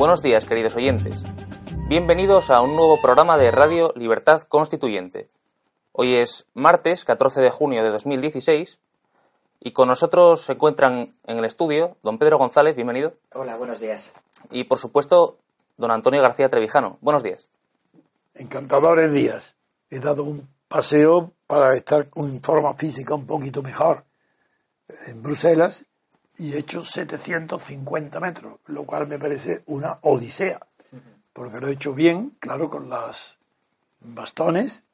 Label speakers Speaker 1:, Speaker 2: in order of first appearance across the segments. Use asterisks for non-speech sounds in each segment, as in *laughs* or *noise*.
Speaker 1: Buenos días, queridos oyentes. Bienvenidos a un nuevo programa de Radio Libertad Constituyente. Hoy es martes 14 de junio de 2016 y con nosotros se encuentran en el estudio don Pedro González, bienvenido.
Speaker 2: Hola, buenos días.
Speaker 1: Y por supuesto don Antonio García Trevijano. Buenos días.
Speaker 3: Encantadores días. He dado un paseo para estar en forma física un poquito mejor en Bruselas y he hecho 750 metros, lo cual me parece una odisea, porque lo he hecho bien, claro, con los bastones,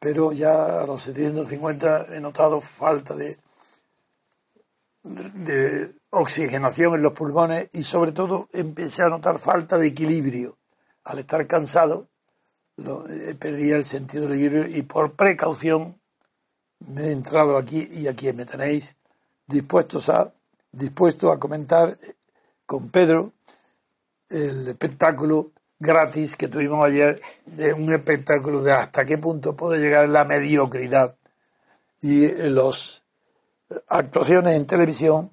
Speaker 3: pero ya a los 750 he notado falta de, de oxigenación en los pulmones y sobre todo empecé a notar falta de equilibrio. Al estar cansado, lo, eh, el sentido del equilibrio y por precaución me he entrado aquí y aquí me tenéis dispuestos a dispuesto a comentar con Pedro el espectáculo gratis que tuvimos ayer, de un espectáculo de hasta qué punto puede llegar la mediocridad y las actuaciones en televisión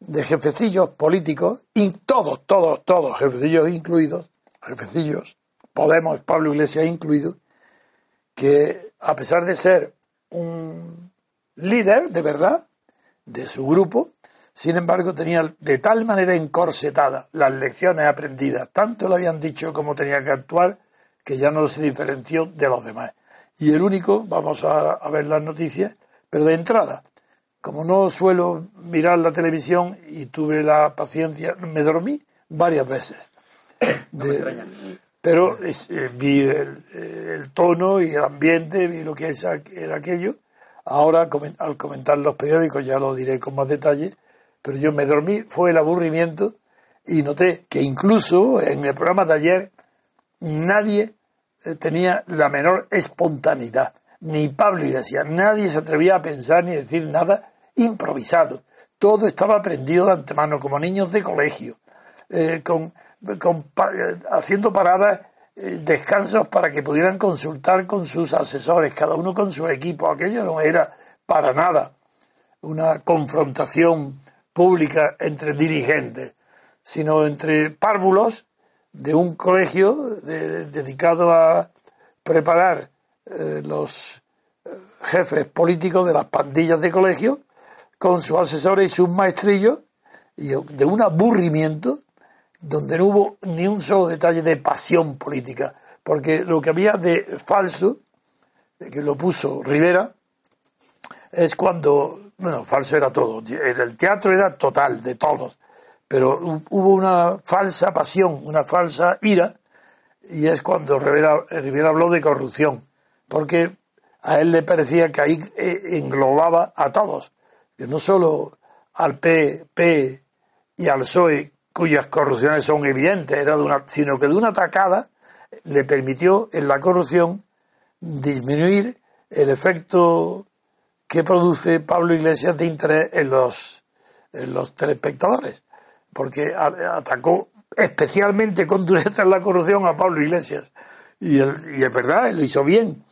Speaker 3: de jefecillos políticos, y todos, todos, todos, jefecillos incluidos, jefecillos, Podemos, Pablo Iglesias incluido, que a pesar de ser un líder de verdad de su grupo, sin embargo, tenía de tal manera encorsetadas las lecciones aprendidas, tanto lo habían dicho como tenía que actuar, que ya no se diferenció de los demás. Y el único, vamos a, ver las noticias, pero de entrada, como no suelo mirar la televisión y tuve la paciencia, me dormí varias veces. pero eh, vi el, tono y el ambiente, vi lo que era aquello. Ahora, al comentar los periódicos, ya lo diré con más detalle, pero yo me dormí, fue el aburrimiento y noté que incluso en el programa de ayer nadie eh, tenía la menor espontaneidad, ni Pablo Iglesias, nadie se atrevía a pensar ni decir nada improvisado. Todo estaba aprendido de antemano, como niños de colegio, eh, con, haciendo paradas, eh, descansos para que pudieran consultar con sus asesores, cada uno con su equipo. Aquello no era para nada una confrontación pública entre dirigentes, sino entre párvulos de un colegio dedicado a preparar eh, los eh, jefes políticos de las pandillas de colegio con sus asesores y sus maestrillos y de un aburrimiento donde no hubo ni un solo detalle de pasión política, porque lo que había de falso, que lo puso Rivera, es cuando bueno, falso era todo. El teatro era total, de todos. Pero hubo una falsa pasión, una falsa ira, y es cuando Rivera, habló de corrupción, porque a él le parecía que ahí eh, englobaba a todos, que no solo al PP y al PSOE, cuyas corrupciones son evidentes, era de una, sino que de una atacada le permitió en la corrupción disminuir el efecto que produce Pablo Iglesias de interés en los, en los telespectadores, porque atacó especialmente con dureza la corrupción a Pablo Iglesias. Y, y es verdad, lo hizo bien,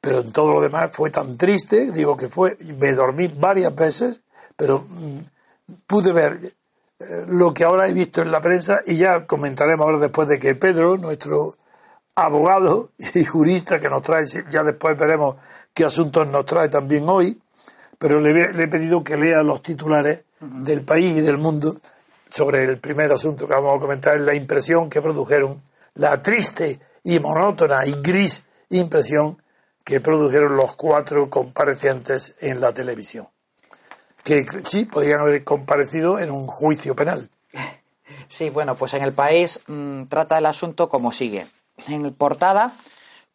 Speaker 3: pero en todo lo demás fue tan triste, digo que fue, me dormí varias veces, pero mm, pude ver eh, lo que ahora he visto en la prensa y ya comentaremos ahora después de que Pedro, nuestro abogado y jurista que nos trae, ya después veremos qué asuntos nos trae también hoy, pero le, he pedido que lea los titulares del país y del mundo sobre el primer asunto que vamos a comentar, la impresión que produjeron, la triste y monótona y gris impresión que produjeron los cuatro comparecientes en la televisión. Que sí, podrían haber comparecido en un juicio penal. *laughs*
Speaker 2: Sí, bueno, pues en el país mmm, trata el asunto como sigue. En portada,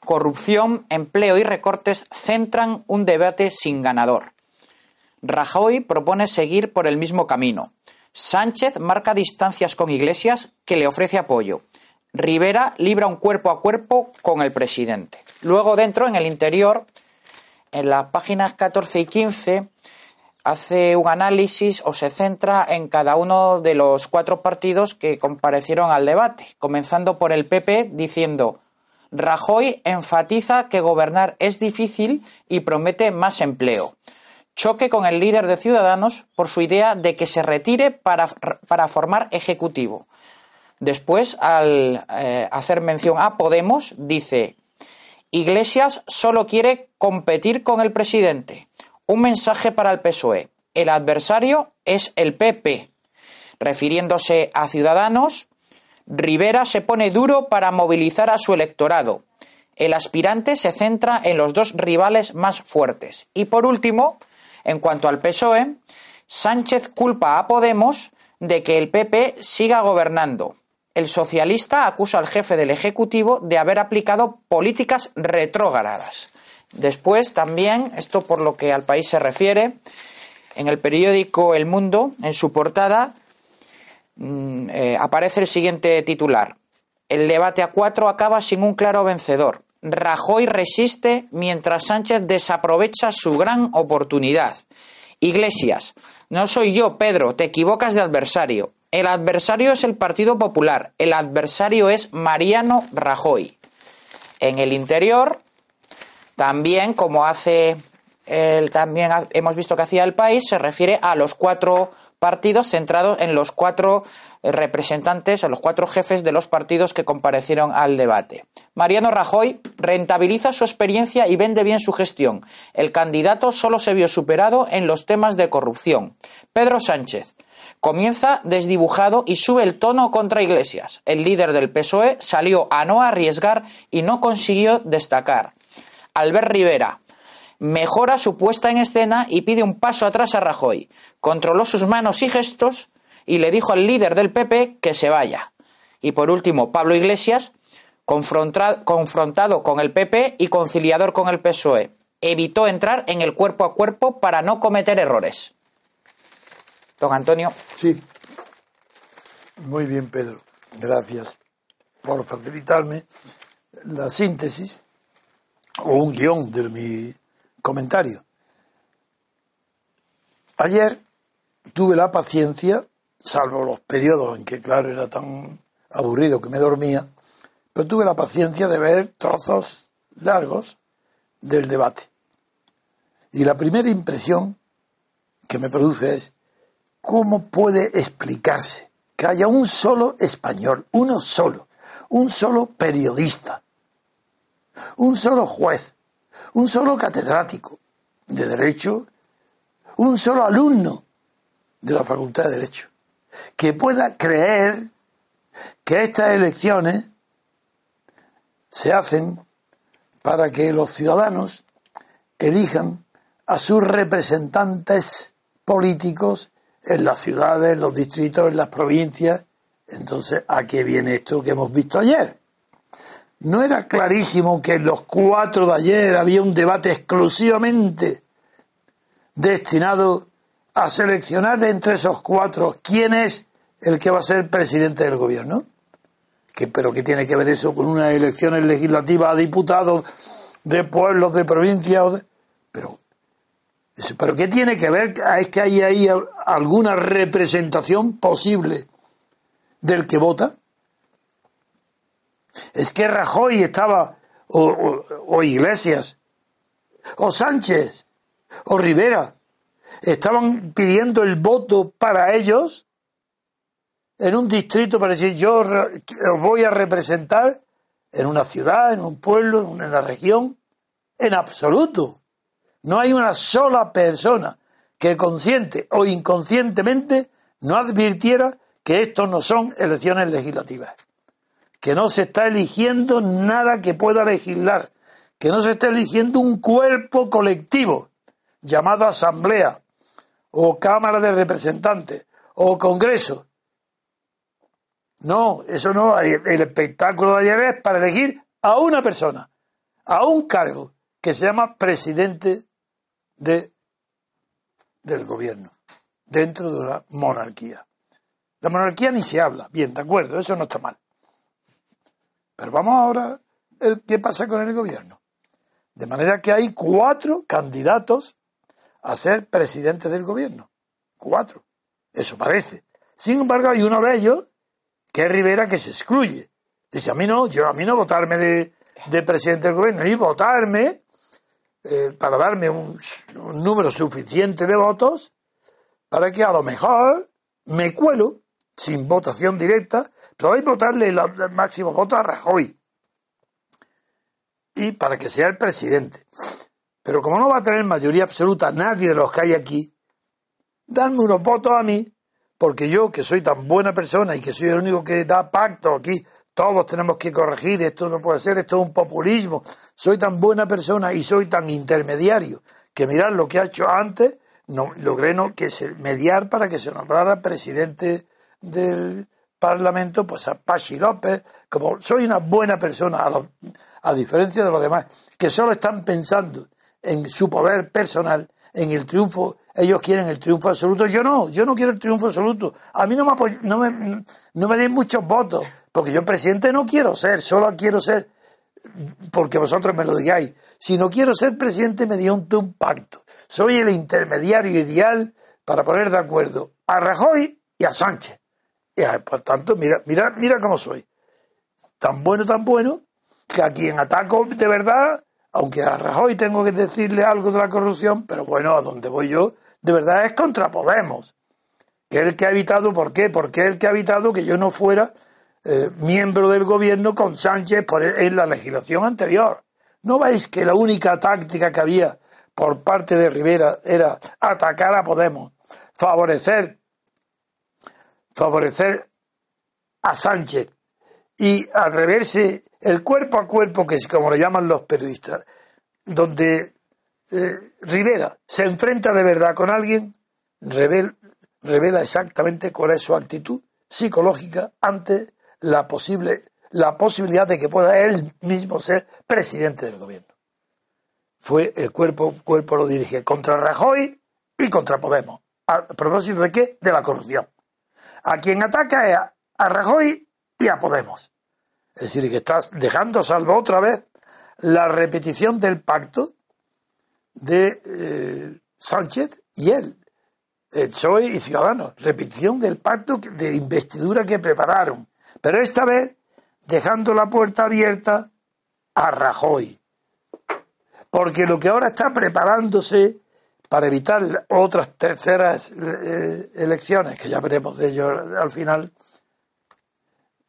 Speaker 2: corrupción, empleo y recortes centran un debate sin ganador. Rajoy propone seguir por el mismo camino. Sánchez marca distancias con Iglesias que le ofrece apoyo. Rivera libra un cuerpo a cuerpo con el presidente. Luego dentro, en el interior, en las páginas 14 y 15, hace un análisis o se centra en cada uno de los cuatro partidos que comparecieron al debate, comenzando por el PP diciendo Rajoy enfatiza que gobernar es difícil y promete más empleo. Choque con el líder de Ciudadanos por su idea de que se retire para, para formar ejecutivo. Después, al eh, hacer mención a Podemos, dice Iglesias solo quiere competir con el presidente. Un mensaje para el PSOE. El adversario es el PP. Refiriéndose a Ciudadanos, Rivera se pone duro para movilizar a su electorado. El aspirante se centra en los dos rivales más fuertes. Y por último, en cuanto al PSOE, Sánchez culpa a Podemos de que el PP siga gobernando. El socialista acusa al jefe del Ejecutivo de haber aplicado políticas retrógradas. Después también, esto por lo que al país se refiere, en el periódico El Mundo, en su portada, mm, eh, aparece el siguiente titular. El debate a cuatro acaba sin un claro vencedor. Rajoy resiste mientras Sánchez desaprovecha su gran oportunidad. Iglesias, no soy yo, Pedro, te equivocas de adversario. El adversario es el Partido Popular, el adversario es Mariano Rajoy. En el interior, también, como hace el, también hemos visto que hacía el país, se refiere a los cuatro partidos centrados en los cuatro representantes, en los cuatro jefes de los partidos que comparecieron al debate. Mariano Rajoy rentabiliza su experiencia y vende bien su gestión. El candidato solo se vio superado en los temas de corrupción. Pedro Sánchez Comienza desdibujado y sube el tono contra Iglesias. El líder del PSOE salió a no arriesgar y no consiguió destacar. Albert Rivera mejora su puesta en escena y pide un paso atrás a Rajoy. Controló sus manos y gestos y le dijo al líder del PP que se vaya. Y por último, Pablo Iglesias, confrontado con el PP y conciliador con el PSOE, evitó entrar en el cuerpo a cuerpo para no cometer errores. Don Antonio.
Speaker 3: Sí. Muy bien, Pedro. Gracias por facilitarme la síntesis o un guion de mi comentario. Ayer tuve la paciencia, salvo los periodos en que, claro, era tan aburrido que me dormía, pero tuve la paciencia de ver trozos largos del debate. Y la primera impresión que me produce es ¿Cómo puede explicarse que haya un solo español, uno solo, un solo periodista, un solo juez, un solo catedrático de Derecho, un solo alumno de la Facultad de Derecho, que pueda creer que estas elecciones se hacen para que los ciudadanos elijan a sus representantes políticos en las ciudades, en los distritos, en las provincias. Entonces, ¿a qué viene esto que hemos visto ayer? ¿No era clarísimo que en los cuatro de ayer había un debate exclusivamente destinado a seleccionar de entre esos cuatro quién es el que va a ser presidente del gobierno? ¿Qué, ¿Pero qué tiene que ver eso con unas elecciones legislativas a diputados de pueblos, de provincias? Pero ¿Pero qué tiene que ver? ¿Es que hay ahí alguna representación posible del que vota? Es que Rajoy estaba, o, Iglesias, o Sánchez, o Rivera, estaban pidiendo el voto para ellos en un distrito para decir yo os voy a representar en una ciudad, en un pueblo, en una región, en absoluto. No hay una sola persona que consciente o inconscientemente no advirtiera que esto no son elecciones legislativas, que no se está eligiendo nada que pueda legislar, que no se está eligiendo un cuerpo colectivo llamado asamblea o cámara de representantes o congreso. No, eso no. El espectáculo de ayer es para elegir a una persona, a un cargo que se llama presidente de, del gobierno, dentro de la monarquía. La monarquía ni se habla. Bien, de acuerdo, eso no está mal. Pero vamos ahora, ¿qué pasa con el gobierno? De manera que hay cuatro candidatos a ser presidente del gobierno. Cuatro. Eso parece. Sin embargo, hay uno de ellos, que es Rivera, que se excluye. Dice, a mí no, yo a mí no votarme de, presidente del gobierno y votarme eh, para darme un, número suficiente de votos para que a lo mejor me cuelo sin votación directa, que votarle el máximo voto a Rajoy y para que sea el presidente. Pero como no va a tener mayoría absoluta nadie de los que hay aquí, danme unos votos a mí, porque yo, que soy tan buena persona y que soy el único que da pacto aquí, todos tenemos que corregir, esto no puede ser, esto es un populismo, soy tan buena persona y soy tan intermediario, que mirar lo que ha hecho antes, no, logré no, que se, mediar para que se nombrara presidente del Parlamento, pues a Pachi López, como soy una buena persona, a los, a diferencia de los demás, que solo están pensando en su poder personal, en el triunfo, ellos quieren el triunfo absoluto, yo no, yo no quiero el triunfo absoluto, a mí no me, no me, no me den muchos votos, porque yo presidente no quiero ser, solo quiero ser porque vosotros me lo digáis, si no quiero ser presidente me dio un pacto, soy el intermediario ideal para poner de acuerdo a Rajoy y a Sánchez. Y por tanto, mira, mira, mira cómo soy. Tan bueno, tan bueno, que a quien ataco de verdad, aunque a Rajoy tengo que decirle algo de la corrupción, pero bueno, a donde voy yo, de verdad es contra Podemos, que es el que ha evitado, ¿por qué? Porque es el que ha evitado que yo no fuera eh, miembro del gobierno con Sánchez por, e, en la legislación anterior. ¿No veis que la única táctica que había por parte de Rivera era atacar a Podemos, favorecer, favorecer a Sánchez y atreverse el cuerpo a cuerpo, que es como lo llaman los periodistas, donde eh, Rivera se enfrenta de verdad con alguien, revela, exactamente cuál es su actitud psicológica ante la posible la posibilidad de que pueda él mismo ser presidente del gobierno. Fue el cuerpo, cuerpo lo dirige contra Rajoy y contra Podemos. ¿A propósito de qué? De la corrupción. A quien ataca es a Rajoy y a Podemos. Es decir, que estás dejando salvo otra vez la repetición del pacto de eh, Sánchez y él, el PSOE y Ciudadanos. Repetición del pacto de investidura que prepararon. Pero esta vez dejando la puerta abierta a Rajoy. Porque lo que ahora está preparándose para evitar otras terceras eh, elecciones, que ya veremos de ello al final,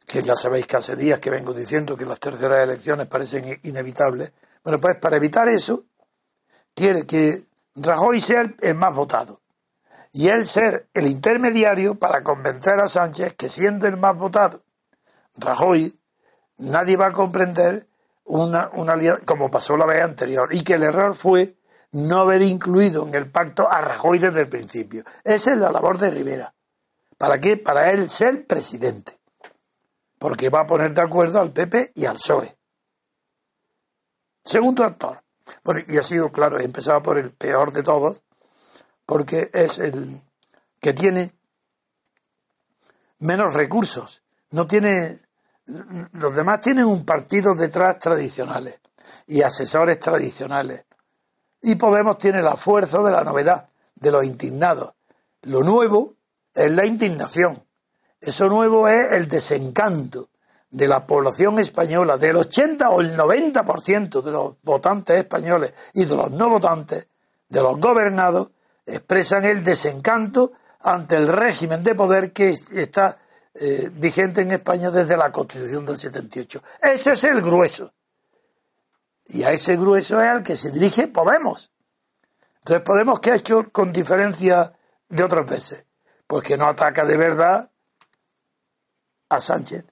Speaker 3: que ya sabéis que hace días que vengo diciendo que las terceras elecciones parecen inevitables. Bueno, pues para evitar eso, quiere que Rajoy sea el más votado y él ser el intermediario para convencer a Sánchez que siendo el más votado, Rajoy, nadie va a comprender una, una como pasó la vez anterior y que el error fue no haber incluido en el pacto a Rajoy desde el principio. Esa es la labor de Rivera. ¿Para qué? Para él ser presidente porque va a poner de acuerdo al PP y al PSOE. Segundo actor. Bueno, y ha sido, claro, he empezado por el peor de todos, porque es el que tiene menos recursos. No tiene. Los demás tienen un partido detrás tradicionales y asesores tradicionales. Y Podemos tiene la fuerza de la novedad, de los indignados. Lo nuevo es la indignación. Eso nuevo es el desencanto de la población española, del 80 o el 90% de los votantes españoles y de los no votantes, de los gobernados, expresan el desencanto ante el régimen de poder que está eh, vigente en España desde la Constitución del 78. Ese es el grueso. Y a ese grueso es al que se dirige Podemos. Entonces Podemos, ¿qué ha hecho con diferencia de otras veces? Pues que no ataca de verdad a Sánchez.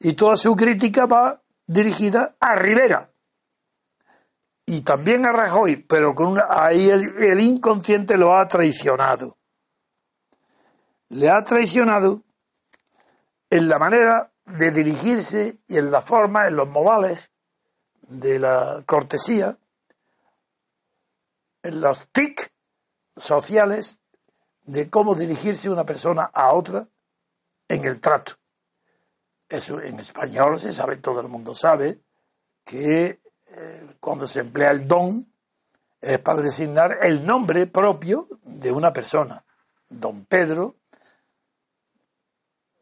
Speaker 3: Y toda su crítica va dirigida a Rivera. Y también a Rajoy, pero con ahí el, inconsciente lo ha traicionado. Le ha traicionado en la manera de dirigirse y en la forma, en los modales de la cortesía, los tic sociales de cómo dirigirse una persona a otra en el trato. Eso en español se sabe, todo el mundo sabe que eh, cuando se emplea el don es para designar el nombre propio de una persona. Don Pedro,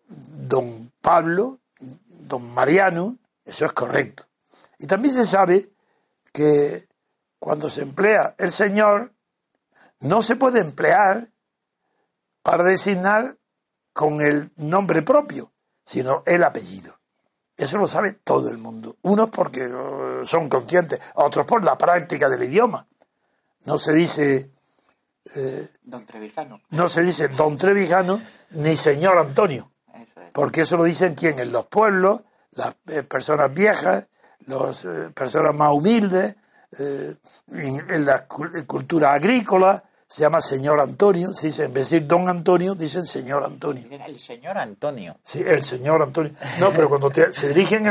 Speaker 3: don Pablo, don Mariano, eso es correcto. Y también se sabe que cuando se emplea el Señor, no se puede emplear para designar con el nombre propio, sino el apellido. Eso lo sabe todo el mundo. Unos porque eh, son conscientes, otros por la práctica del idioma. No se dice.
Speaker 2: Eh, don Trevijano.
Speaker 3: No se dice Don Trevijano ni Señor Antonio. Porque eso lo dicen quién? En los pueblos, las eh, personas viejas, las personas más humildes, en, la cultura agrícola, se llama señor Antonio, se dice, en vez de decir don Antonio, dicen señor Antonio.
Speaker 2: El señor Antonio.
Speaker 3: Sí, el señor Antonio. No, pero cuando se dirigen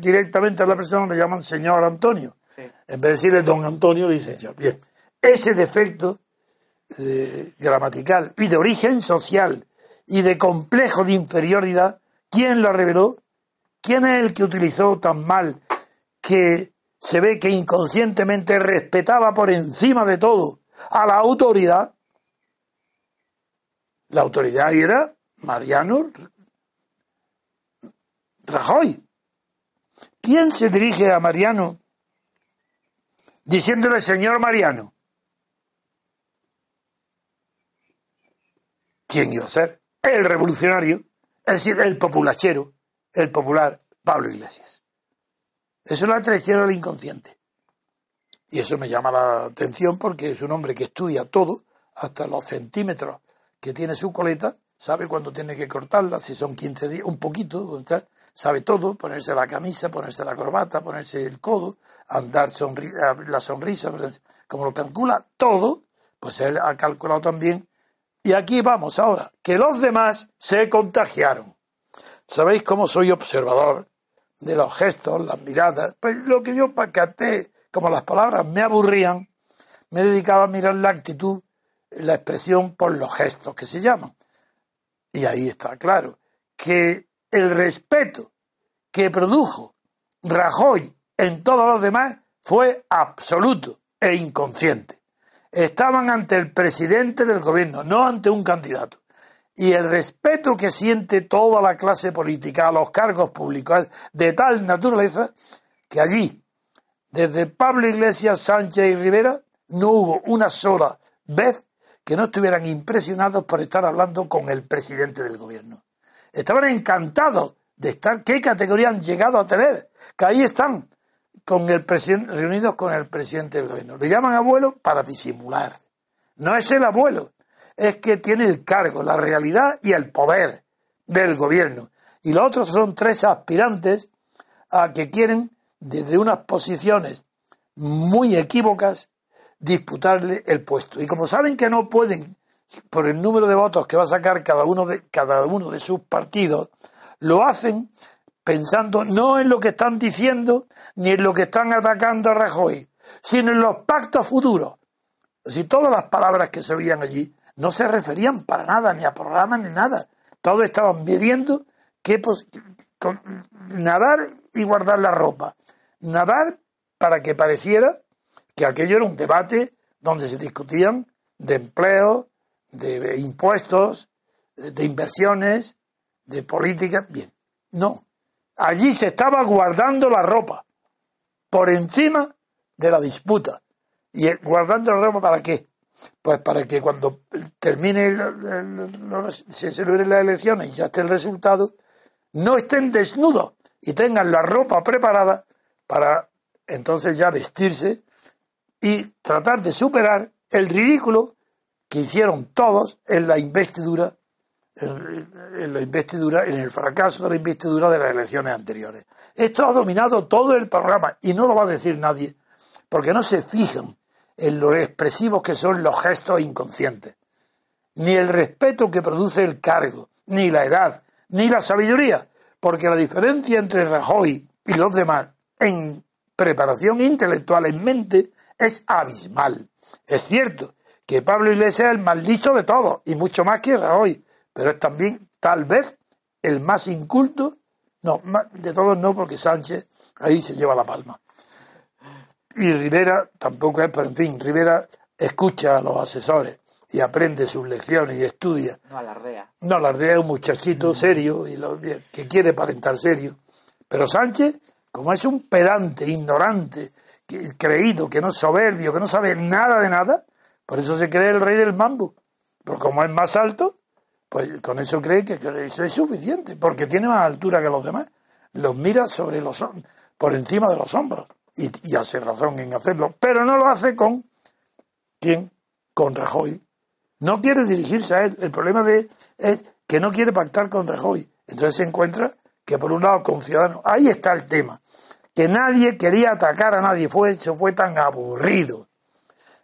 Speaker 3: directamente a la persona le llaman señor Antonio. En vez de decirle don Antonio, le dicen señor. Bien, ese defecto eh, gramatical y de origen social y de complejo de inferioridad, ¿quién lo reveló? ¿Quién es el que utilizó tan mal que se ve que inconscientemente respetaba por encima de todo a la autoridad. La autoridad era Mariano Rajoy. ¿Quién se dirige a Mariano diciéndole señor Mariano? ¿Quién iba a ser? El revolucionario, es decir, el populachero, el popular Pablo Iglesias. Eso es la traición al inconsciente. Y eso me llama la atención porque es un hombre que estudia todo, hasta los centímetros que tiene su coleta, sabe cuándo tiene que cortarla, si son 15 días, un poquito, sabe todo, ponerse la camisa, ponerse la corbata, ponerse el codo, andar la sonrisa, como lo calcula todo, pues él ha calculado también. Y aquí vamos ahora, que los demás se contagiaron. ¿Sabéis cómo soy observador? de los gestos, las miradas. Pues lo que yo capté, como las palabras me aburrían, me dedicaba a mirar la actitud, la expresión por los gestos que se llaman. Y ahí está claro que el respeto que produjo Rajoy en todos los demás fue absoluto e inconsciente. Estaban ante el presidente del gobierno, no ante un candidato y el respeto que siente toda la clase política a los cargos públicos de tal naturaleza que allí, desde Pablo Iglesias, Sánchez y Rivera, no hubo una sola vez que no estuvieran impresionados por estar hablando con el presidente del gobierno. Estaban encantados de estar, qué categoría han llegado a tener, que ahí están con el reunidos con el presidente del gobierno. Le llaman abuelo para disimular. No es el abuelo, es que tiene el cargo, la realidad y el poder del gobierno. Y los otros son tres aspirantes a que quieren, desde unas posiciones muy equívocas, disputarle el puesto. Y como saben que no pueden, por el número de votos que va a sacar cada uno de, cada uno de sus partidos, lo hacen pensando no en lo que están diciendo ni en lo que están atacando a Rajoy, sino en los pactos futuros. Si todas las palabras que se oían allí no se referían para nada, ni a programas, ni nada. Todos estaban viviendo que nadar y guardar la ropa. Nadar para que pareciera que aquello era un debate donde se discutían de empleo, de impuestos, de inversiones, de política. Bien, no. Allí se estaba guardando la ropa por encima de la disputa. ¿Y guardando la ropa para qué? Pues para que cuando termine, se celebren las elecciones y ya esté el resultado, no estén desnudos y tengan la ropa preparada para entonces ya vestirse y tratar de superar el ridículo que hicieron todos en la investidura, en la investidura, en el fracaso de la investidura de las elecciones anteriores. Esto ha dominado todo el programa y no lo va a decir nadie, porque no se fijan en lo expresivos que son los gestos inconscientes. ni el respeto que produce el cargo, ni la edad, ni la sabiduría, porque la diferencia entre Rajoy y los demás en preparación intelectual en mente es abismal. Es cierto que Pablo Iglesias es el más listo de todos, y mucho más que Rajoy, pero es también, tal vez, el más inculto, no, de todos no, porque Sánchez ahí se lleva la palma. Y Rivera tampoco es, pero en fin, Rivera escucha a los asesores y aprende sus lecciones y estudia.
Speaker 2: No alardea.
Speaker 3: No alardea, es un muchachito serio y que quiere aparentar serio. Pero Sánchez, como es un pedante, ignorante, creído, que no es soberbio, que no sabe nada de nada, por eso se cree el rey del mambo. Porque como es más alto, pues con eso cree que, eso es suficiente, porque tiene más altura que los demás. Los mira sobre los por encima de los hombros. Y, hace razón en hacerlo. Pero no lo hace con quién? Con Rajoy. No quiere dirigirse a él. El problema de es que no quiere pactar con Rajoy. Entonces se encuentra que por un lado con Ciudadanos. Ahí está el tema que nadie quería atacar a nadie, fue, eso fue tan aburrido.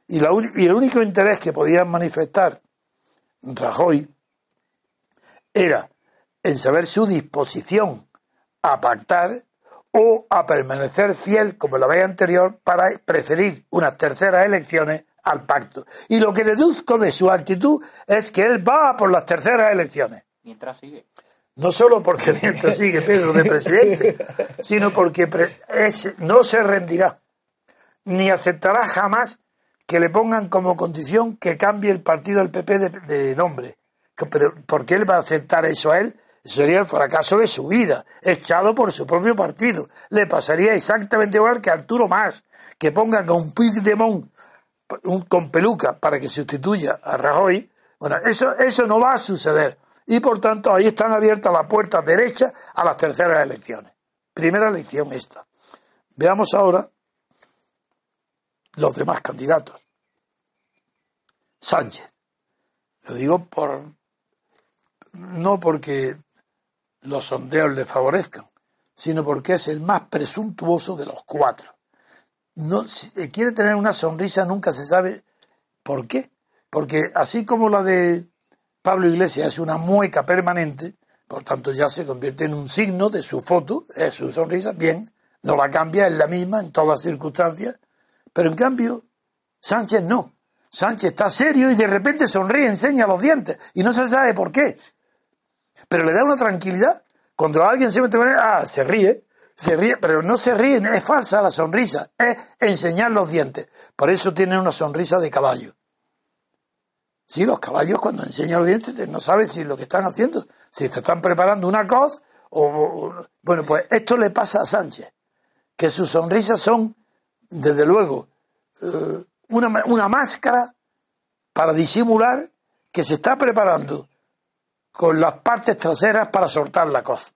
Speaker 3: Y, y el único interés que podían manifestar Rajoy era en saber su disposición a pactar o a permanecer fiel, como la vez anterior, para preferir unas terceras elecciones al pacto. Y lo que deduzco de su actitud es que él va por las terceras elecciones.
Speaker 2: Mientras sigue
Speaker 3: no solo porque mientras sigue Pedro de presidente, *laughs* sino porque no se rendirá, ni aceptará jamás que le pongan como condición que cambie el partido del PP de, nombre. Pero, ¿Por qué él va a aceptar eso a él? Sería el fracaso de su vida, echado por su propio partido. Le pasaría exactamente igual que Arturo Más, que pongan con Puigdemont un, con peluca para que sustituya a Rajoy. Bueno, eso, eso no va a suceder y por tanto ahí están abiertas las puertas derechas a las terceras elecciones. Primera elección esta. Veamos ahora los demás candidatos. Sánchez. Lo digo por no porque los sondeos le favorezcan, sino porque es el más presuntuoso de los cuatro. No, si quiere tener una sonrisa, nunca se sabe por qué. Porque así como la de Pablo Iglesias es una mueca permanente, por tanto ya se convierte en un signo de su foto, es su sonrisa, bien, no la cambia, es la misma en todas circunstancias, pero en cambio Sánchez no. Sánchez está serio y de repente sonríe, enseña los dientes y no se sabe por qué. Pero le da una tranquilidad. Cuando alguien se mete con ah, se ríe, se ríe, pero no se ríe, es falsa la sonrisa, es enseñar los dientes. Por eso tiene una sonrisa de caballo. Sí, los caballos cuando enseñan los dientes no saben si lo que están haciendo, si te están preparando una coz o, Bueno, pues esto le pasa a Sánchez, que sus sonrisas son, desde luego, eh, una, una máscara para disimular que se está preparando con las partes traseras para soltar la coz.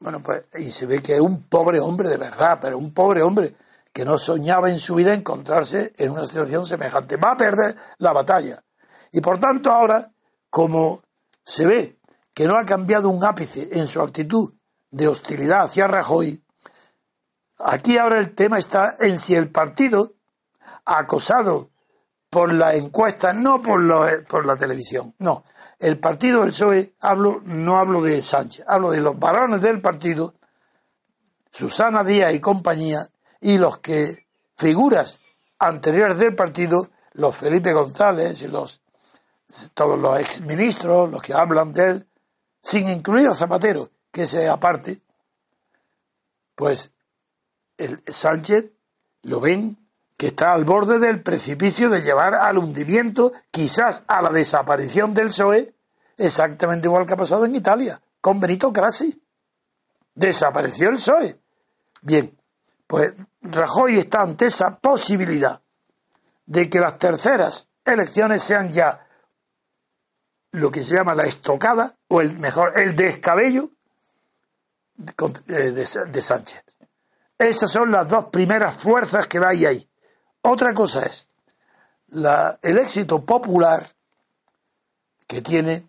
Speaker 3: Bueno, pues, y se ve que es un pobre hombre de verdad, pero un pobre hombre que no soñaba en su vida encontrarse en una situación semejante. Va a perder la batalla. Y por tanto ahora, como se ve que no ha cambiado un ápice en su actitud de hostilidad hacia Rajoy, aquí ahora el tema está en si el partido, acosado por la encuesta, no por, por la televisión, no, el partido del PSOE, hablo, no hablo de Sánchez, hablo de los varones del partido, Susana Díaz y compañía, y los que figuras anteriores del partido, los Felipe González y los todos los exministros, los que hablan de él, sin incluir a Zapatero, que sea aparte, pues el Sánchez lo ven que está al borde del precipicio de llevar al hundimiento, quizás a la desaparición del PSOE, exactamente igual que ha pasado en Italia, con Benito Grassi. Desapareció el PSOE. Bien, pues Rajoy está ante esa posibilidad de que las terceras elecciones sean ya lo que se llama la estocada o el mejor, el descabello eh, de, Sánchez. Esas son las dos primeras fuerzas que hay ahí. Otra cosa es la, el éxito popular que tiene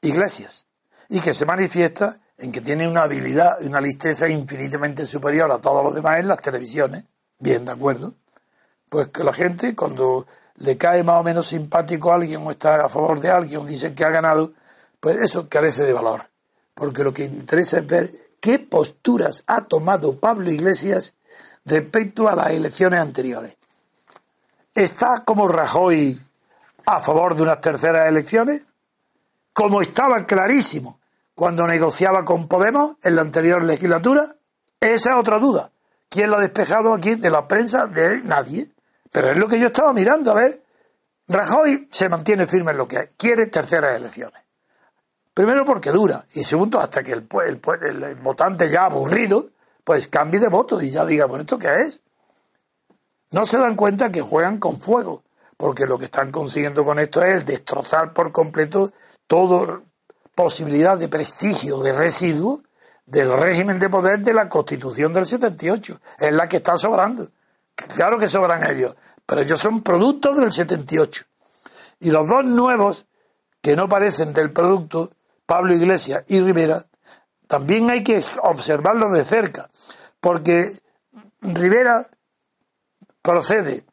Speaker 3: Iglesias y que se manifiesta en que tiene una habilidad y una listeza infinitamente superior a todos los demás en las televisiones. Bien, de acuerdo. Pues que la gente, cuando le cae más o menos simpático a alguien o está a favor de alguien o dicen que ha ganado, pues eso carece de valor. Porque lo que interesa es ver qué posturas ha tomado Pablo Iglesias respecto a las elecciones anteriores. ¿Está como Rajoy a favor de unas terceras elecciones? Como estaba clarísimo cuando negociaba con Podemos en la anterior legislatura. Esa es otra duda. ¿Quién lo ha despejado aquí de la prensa? De nadie. Pero es lo que yo estaba mirando. A ver, Rajoy se mantiene firme en lo que quiere terceras elecciones. Primero porque dura y segundo hasta que el, el votante ya aburrido pues cambie de voto y ya diga, bueno, ¿esto qué es? No se dan cuenta que juegan con fuego, porque lo que están consiguiendo con esto es destrozar por completo toda posibilidad de prestigio, de residuo del régimen de poder de la Constitución del 78. Es la que está sobrando. Claro que sobran ellos, pero ellos son productos del 78. Y los dos nuevos, que no parecen del producto, Pablo Iglesias y Rivera, también hay que observarlo de cerca, porque Rivera procede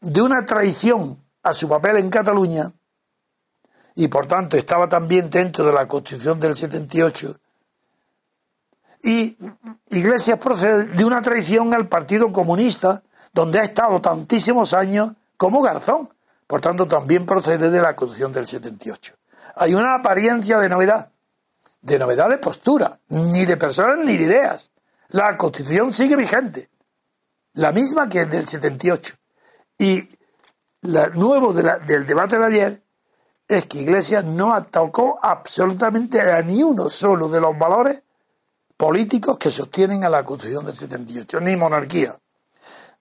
Speaker 3: de una traición a su papel en Cataluña y por tanto estaba también dentro de la Constitución del 78 y Iglesias procede de una traición al Partido Comunista donde ha estado tantísimos años como Garzón. Por tanto, también procede de la Constitución del 78. Hay una apariencia de novedad, de novedad de postura, ni de personas ni de ideas. La Constitución sigue vigente, la misma que el del 78. Y lo nuevo del debate de ayer es que Iglesias no atacó absolutamente a ni uno solo de los valores políticos que sostienen a la Constitución del 78, ni monarquía,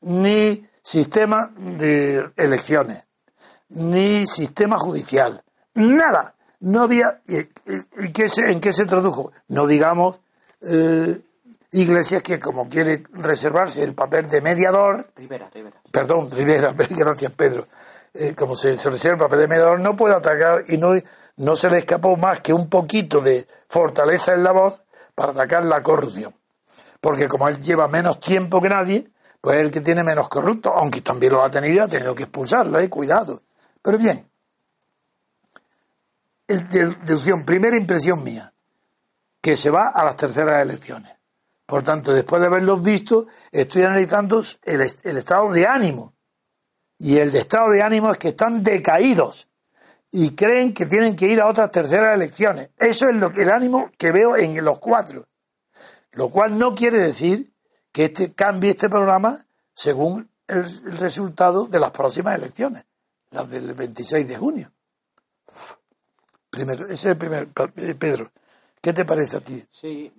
Speaker 3: ni sistema de elecciones, ni sistema judicial, nada no había. ¿Y, ¿En qué se tradujo? No digamos eh, Iglesias que, como quiere reservarse el papel de mediador.
Speaker 2: Rivera, Rivera.
Speaker 3: Perdón, Rivera, *laughs* gracias Pedro. Eh, como se, reserva el papel de mediador, no puede atacar y no, no se le escapó más que un poquito de fortaleza en la voz para atacar la corrupción. Porque como él lleva menos tiempo que nadie, pues es el que tiene menos corrupto, aunque también lo ha tenido, ha tenido que expulsarlo, eh, cuidado. Pero bien, deducción, primera impresión mía, que se va a las terceras elecciones. Por tanto, después de haberlos visto, estoy analizando el, estado de ánimo. Y el estado de ánimo es que están decaídos y creen que tienen que ir a otras terceras elecciones. Eso es lo que el ánimo que veo en los cuatro. Lo cual no quiere decir que este cambie este programa según el resultado de las próximas elecciones, las del 26 de junio. Primero, ese es el primer, Pedro. ¿Qué te parece a ti?
Speaker 2: Sí,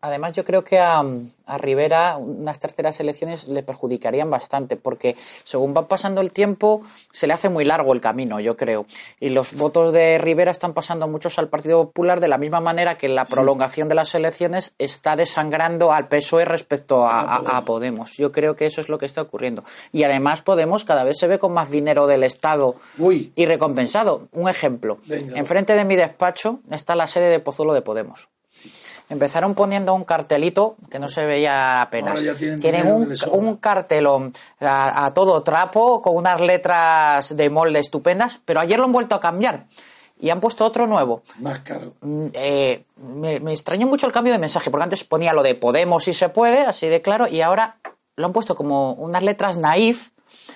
Speaker 2: además, yo creo que a, a, Rivera unas terceras elecciones le perjudicarían bastante, porque según va pasando el tiempo se le hace muy largo el camino, yo creo. Y los votos de Rivera están pasando muchos al Partido Popular de la misma manera que la prolongación de las elecciones está desangrando al PSOE respecto a, Podemos. Yo creo que eso es lo que está ocurriendo. Y además Podemos cada vez se ve con más dinero del Estado y recompensado. Un ejemplo. Enfrente de mi despacho está la sede de Pozuelo de Podemos Empezaron poniendo un cartelito que no se veía apenas. Tienen, un, cartelón a, todo trapo con unas letras de molde estupendas, pero ayer lo han vuelto a cambiar y han puesto otro nuevo.
Speaker 3: Más caro.
Speaker 2: Mm, eh, me, me, extrañó mucho el cambio de mensaje, porque antes ponía lo de Podemos si se puede, así de claro, y ahora lo han puesto como unas letras naif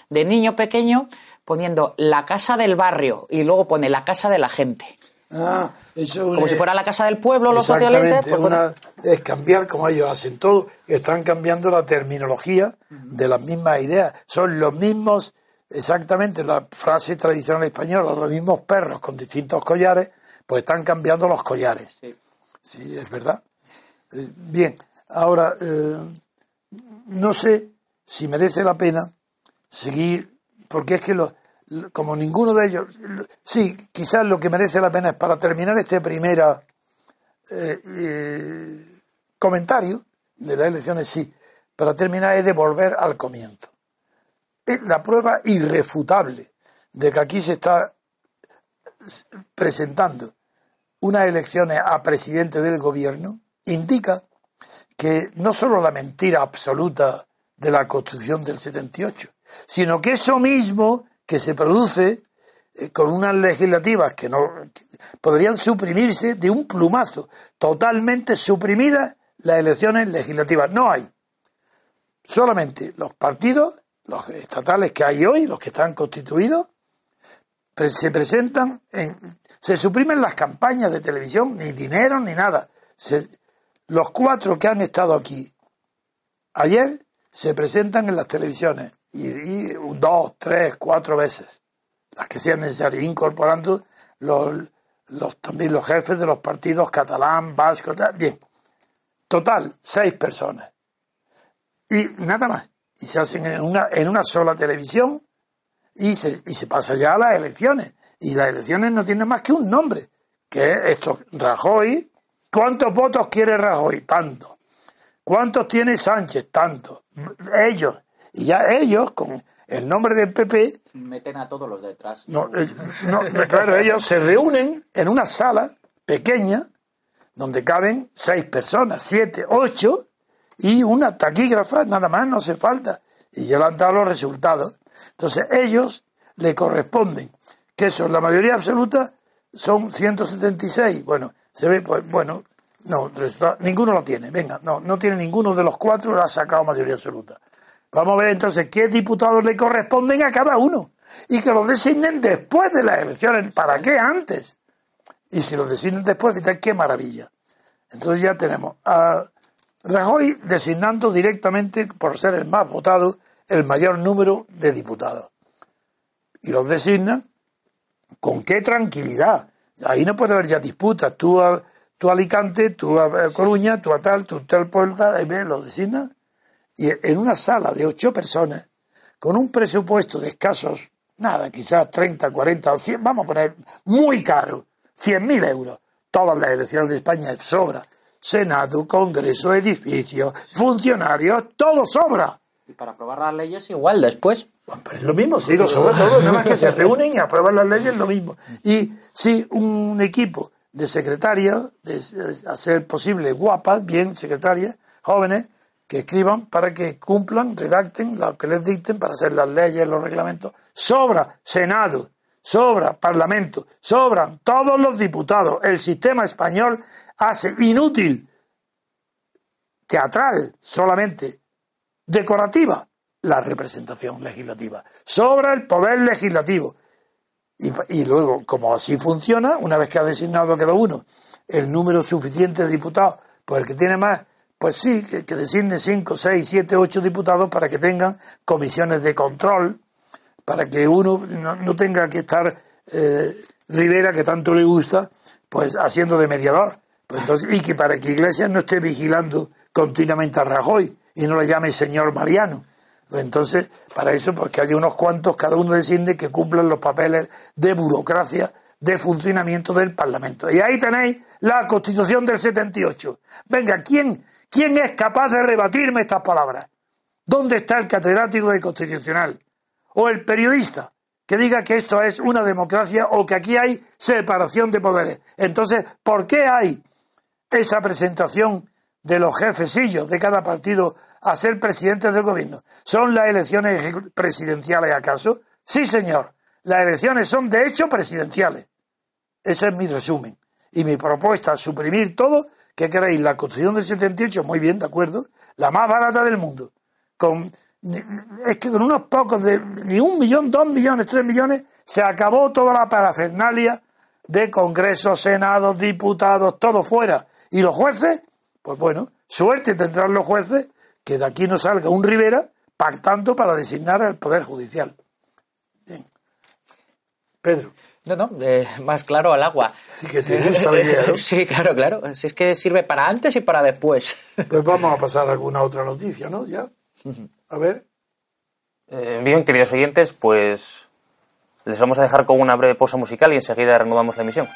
Speaker 2: de niño pequeño poniendo la casa del barrio y luego pone la casa de la gente.
Speaker 3: Ah,
Speaker 2: como si fuera la casa del pueblo, los socialistas.
Speaker 3: Pues es cambiar como ellos hacen todo, están cambiando la terminología de las mismas ideas. Son los mismos, exactamente la frase tradicional española, los mismos perros con distintos collares, pues están cambiando los collares. Sí, es verdad. Eh, bien, ahora, eh, no sé si merece la pena seguir, porque es que los, como ninguno de ellos, sí, quizás lo que merece la pena es para terminar este primer eh, eh, comentario de las elecciones, sí, para terminar es de volver al comienzo. Es la prueba irrefutable de que aquí se está presentando unas elecciones a presidente del gobierno indica que no solo la mentira absoluta de la Constitución del 78, sino que eso mismo que se produce eh, con unas legislativas que no podrían suprimirse de un plumazo, totalmente suprimidas las elecciones legislativas. No hay. Solamente los partidos, los estatales que hay hoy, los que están constituidos, se presentan en, se suprimen las campañas de televisión, ni dinero ni nada. los cuatro que han estado aquí ayer se presentan en las televisiones y, dos, tres, cuatro veces, las que sean necesarias, incorporando los, los, también los jefes de los partidos catalán, vasco, bien. Total, seis personas. Y nada más. Y se hacen en una, en una sola televisión y se, y se pasa ya a las elecciones. Y las elecciones no tienen más que un nombre, que es esto, Rajoy. ¿Cuántos votos quiere Rajoy? Tanto. ¿Cuántos tiene Sánchez? Tanto. Ellos. Y ya ellos, con el nombre del PP...
Speaker 2: Meten a todos los detrás.
Speaker 3: No, no, claro, ellos se reúnen en una sala pequeña donde caben seis personas, siete, ocho, y una taquígrafa, nada más, no hace falta. Y ya le han dado los resultados. Entonces ellos le corresponden, que son la mayoría absoluta, son 176. Bueno, se ve, pues bueno, no, ninguno lo tiene. Venga, no, no tiene ninguno de los cuatro, lo ha sacado mayoría absoluta. Vamos a ver entonces qué diputados le corresponden a cada uno y que los designen después de las elecciones. ¿Para qué antes? Y si los designen después, qué maravilla. Entonces ya tenemos a Rajoy designando directamente, por ser el más votado, el mayor número de diputados. Y los designa con qué tranquilidad. Ahí no puede haber ya disputas. Tú a, Alicante, tú a Coruña, tú a tal, tú a tal puerta, ahí los designa. Y en una sala de ocho personas, con un presupuesto de escasos, nada, quizás 30, 40 o 100, vamos a poner muy caro, 100.000 euros. Todas las elecciones de España sobra. Senado, Congreso, edificios, funcionarios, todo sobra.
Speaker 2: Y para aprobar las leyes igual después.
Speaker 3: es lo mismo, sí, lo sobre todo, nada más que se reúnen y aprueban las leyes, lo mismo. Y si un equipo de secretarias, de, hacer posible guapas, bien secretarias, jóvenes, que escriban para que cumplan, redacten lo que les dicten para hacer las leyes, los reglamentos. Sobra Senado, sobra Parlamento, sobran todos los diputados. El sistema español hace inútil, teatral solamente, decorativa, la representación legislativa. Sobra el poder legislativo. Y, luego, como así funciona, una vez que ha designado cada uno el número suficiente de diputados, pues el que tiene más pues sí, que, designe 5, 6, 7, 8 diputados para que tengan comisiones de control, para que uno no, tenga que estar eh, Rivera, que tanto le gusta, pues haciendo de mediador. Pues entonces, y que para que Iglesias no esté vigilando continuamente a Rajoy y no le llame señor Mariano. Pues entonces, para eso, pues que haya unos cuantos, cada uno designe que cumplan los papeles de burocracia de funcionamiento del Parlamento. Y ahí tenéis la Constitución del 78. Venga, ¿quién, ¿Quién es capaz de rebatirme estas palabras? ¿Dónde está el catedrático de constitucional? ¿O el periodista que diga que esto es una democracia o que aquí hay separación de poderes? Entonces, ¿por qué hay esa presentación de los jefesillos de cada partido a ser presidentes del gobierno? ¿Son las elecciones presidenciales acaso? Sí, señor. Las elecciones son de hecho presidenciales. Ese es mi resumen. Y mi propuesta, suprimir todo ¿Qué queréis? La Constitución del 78, muy bien, de acuerdo, la más barata del mundo. Con, es que con unos pocos de ni un millón, dos millones, tres millones, se acabó toda la parafernalia de congresos, senados, diputados, todo fuera. Y los jueces, pues bueno, suerte tendrán los jueces que de aquí no salga un Rivera pactando para designar al Poder Judicial. Bien. Pedro.
Speaker 2: No, no, eh, más claro al agua. *laughs* Sí, claro, claro. Si es que sirve para antes y para después. *laughs*
Speaker 3: Pues vamos a pasar a alguna otra noticia, ¿no? Ya. A ver.
Speaker 1: Eh, bien, queridos oyentes, pues les vamos a dejar con una breve pausa musical y enseguida renovamos la emisión.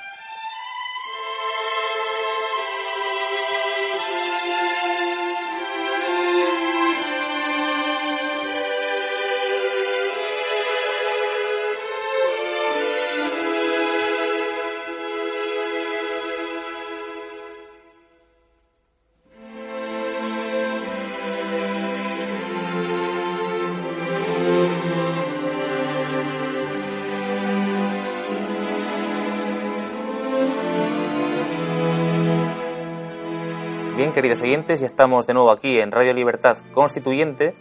Speaker 1: Queridos oyentes, ya estamos de nuevo aquí en Radio Libertad Constituyente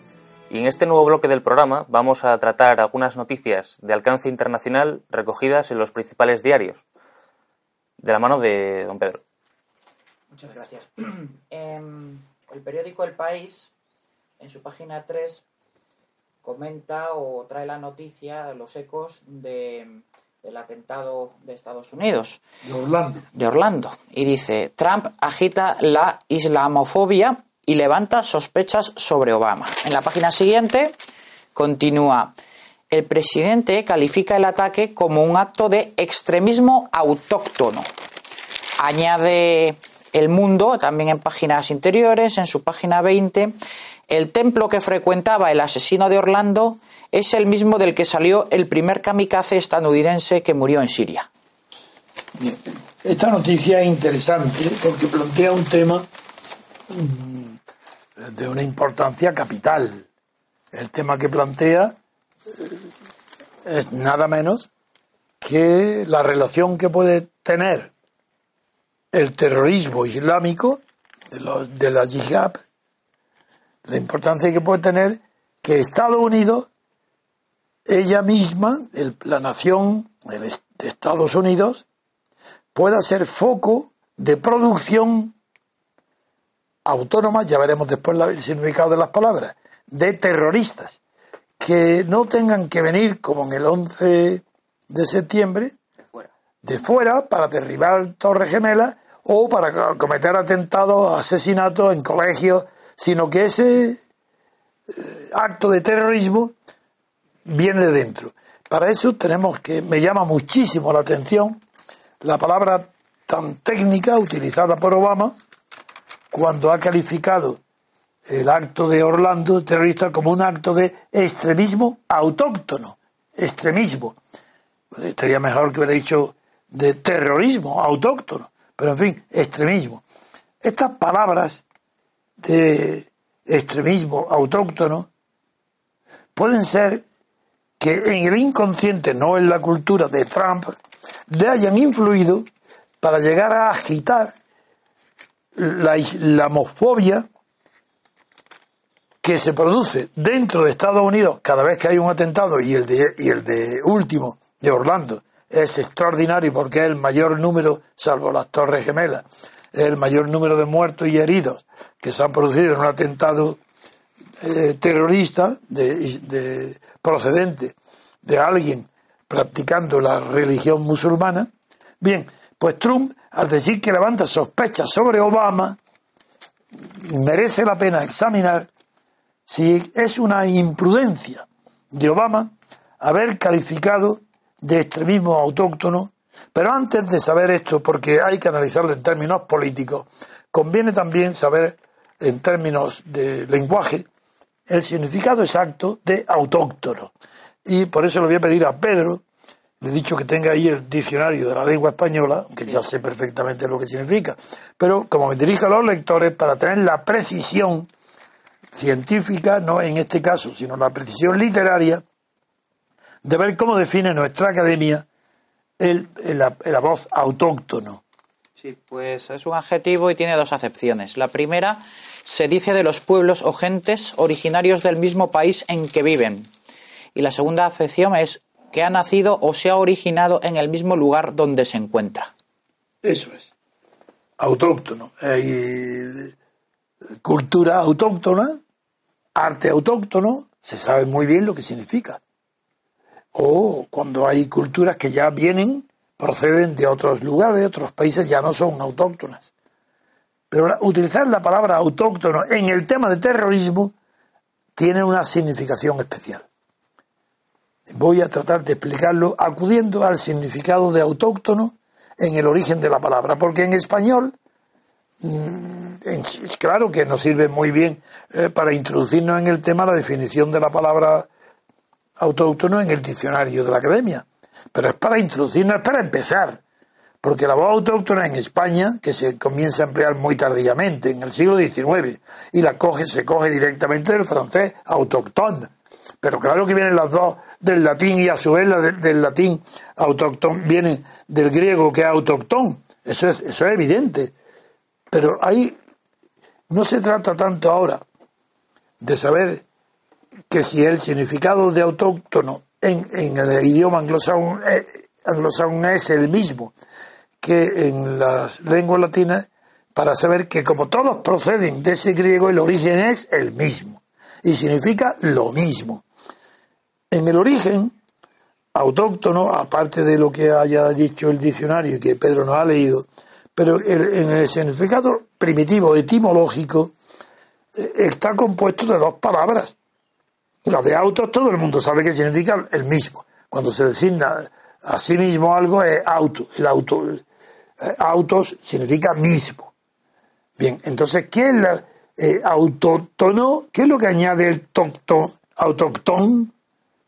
Speaker 1: y en este nuevo bloque del programa vamos a tratar algunas noticias de alcance internacional recogidas en los principales diarios, de la mano de don Pedro.
Speaker 2: Muchas gracias. *clears throat* Em, el periódico El País, en su página 3, comenta o trae la noticia, los ecos de del atentado de Estados Unidos.
Speaker 3: De Orlando.
Speaker 2: De Orlando. Y dice, Trump agita la islamofobia y levanta sospechas sobre Obama. En la página siguiente continúa, el presidente califica el ataque como un acto de extremismo autóctono. Añade el mundo, también en páginas interiores, en su página 20, el templo que frecuentaba el asesino de Orlando es el mismo del que salió el primer kamikaze estadounidense que murió en Siria.
Speaker 3: Esta noticia es interesante porque plantea un tema mm, de una importancia capital. El tema que plantea eh, es nada menos que la relación que puede tener el terrorismo islámico de, de la yihad, la importancia que puede tener que Estados Unidos ella misma, la nación de Estados Unidos, pueda ser foco de producción autónoma, ya veremos después el significado de las palabras, de terroristas, que no tengan que venir como en el 11 de septiembre, de fuera, para derribar Torres Gemelas o para cometer atentados, asesinatos en colegios, sino que ese eh, acto de terrorismo viene de dentro. Para eso tenemos que, me llama muchísimo la atención la palabra tan técnica utilizada por Obama cuando ha calificado el acto de Orlando terrorista como un acto de extremismo autóctono, extremismo. estaría mejor que hubiera dicho de terrorismo autóctono, pero en fin, extremismo. Estas palabras de extremismo autóctono pueden ser que en el inconsciente, no en la cultura de Trump, le hayan influido para llegar a agitar la islamofobia que se produce dentro de Estados Unidos cada vez que hay un atentado y el de, y el de último de Orlando. Es extraordinario porque es el mayor número, salvo las Torres Gemelas, es el mayor número de muertos y heridos que se han producido en un atentado eh, terrorista de, procedente de alguien practicando la religión musulmana, bien, pues Trump, al decir que levanta sospechas sobre Obama, merece la pena examinar si es una imprudencia de Obama haber calificado de extremismo autóctono, pero antes de saber esto, porque hay que analizarlo en términos políticos, conviene también saber en términos de lenguaje el significado exacto de autóctono. Y por eso le voy a pedir a Pedro, le he dicho que tenga ahí el diccionario de la lengua española, que ya sé perfectamente lo que significa, pero como me dirijo a los lectores, para tener la precisión científica, no en este caso, sino la precisión literaria, de ver cómo define nuestra academia el, la voz autóctono.
Speaker 2: Sí, pues es un adjetivo y tiene dos acepciones. La primera se dice de los pueblos o gentes originarios del mismo país en que viven. Y la segunda acepción es que ha nacido o se ha originado en el mismo lugar donde se encuentra.
Speaker 3: Eso es. Autóctono. Hay cultura autóctona, arte autóctono, se sabe muy bien lo que significa. O cuando hay culturas que ya vienen, proceden de otros lugares, de otros países, ya no son autóctonas. Pero utilizar la palabra autóctono en el tema de terrorismo tiene una significación especial. Voy a tratar de explicarlo acudiendo al significado de autóctono en el origen de la palabra, porque en español, mm, claro que nos sirve muy bien eh, para introducirnos en el tema la definición de la palabra autóctono en el diccionario de la academia, pero es para introducirnos, es para empezar porque la voz autóctona en España, que se comienza a emplear muy tardíamente, en el siglo XIX, y la coge, se coge directamente del francés autóctone. Pero claro que vienen las dos del latín y a su vez la del latín autócton viene del griego que es autócton. Eso es, eso es evidente. Pero hay no se trata tanto ahora de saber que si el significado de autóctono en, en el idioma anglosajón, eh, anglosajón es el mismo que en las lenguas latinas, para saber que como todos proceden de ese griego, el origen es el mismo y significa lo mismo. En el origen autóctono, aparte de lo que haya dicho el diccionario y que Pedro no ha leído, pero en el significado primitivo, etimológico, eh, está compuesto de dos palabras. La de autos todo el mundo sabe que significa el mismo. Cuando se designa a sí mismo algo es auto. El auto, autos significa mismo. Bien, entonces, ¿qué es la eh, autóctono? ¿Qué es lo que añade el tocto?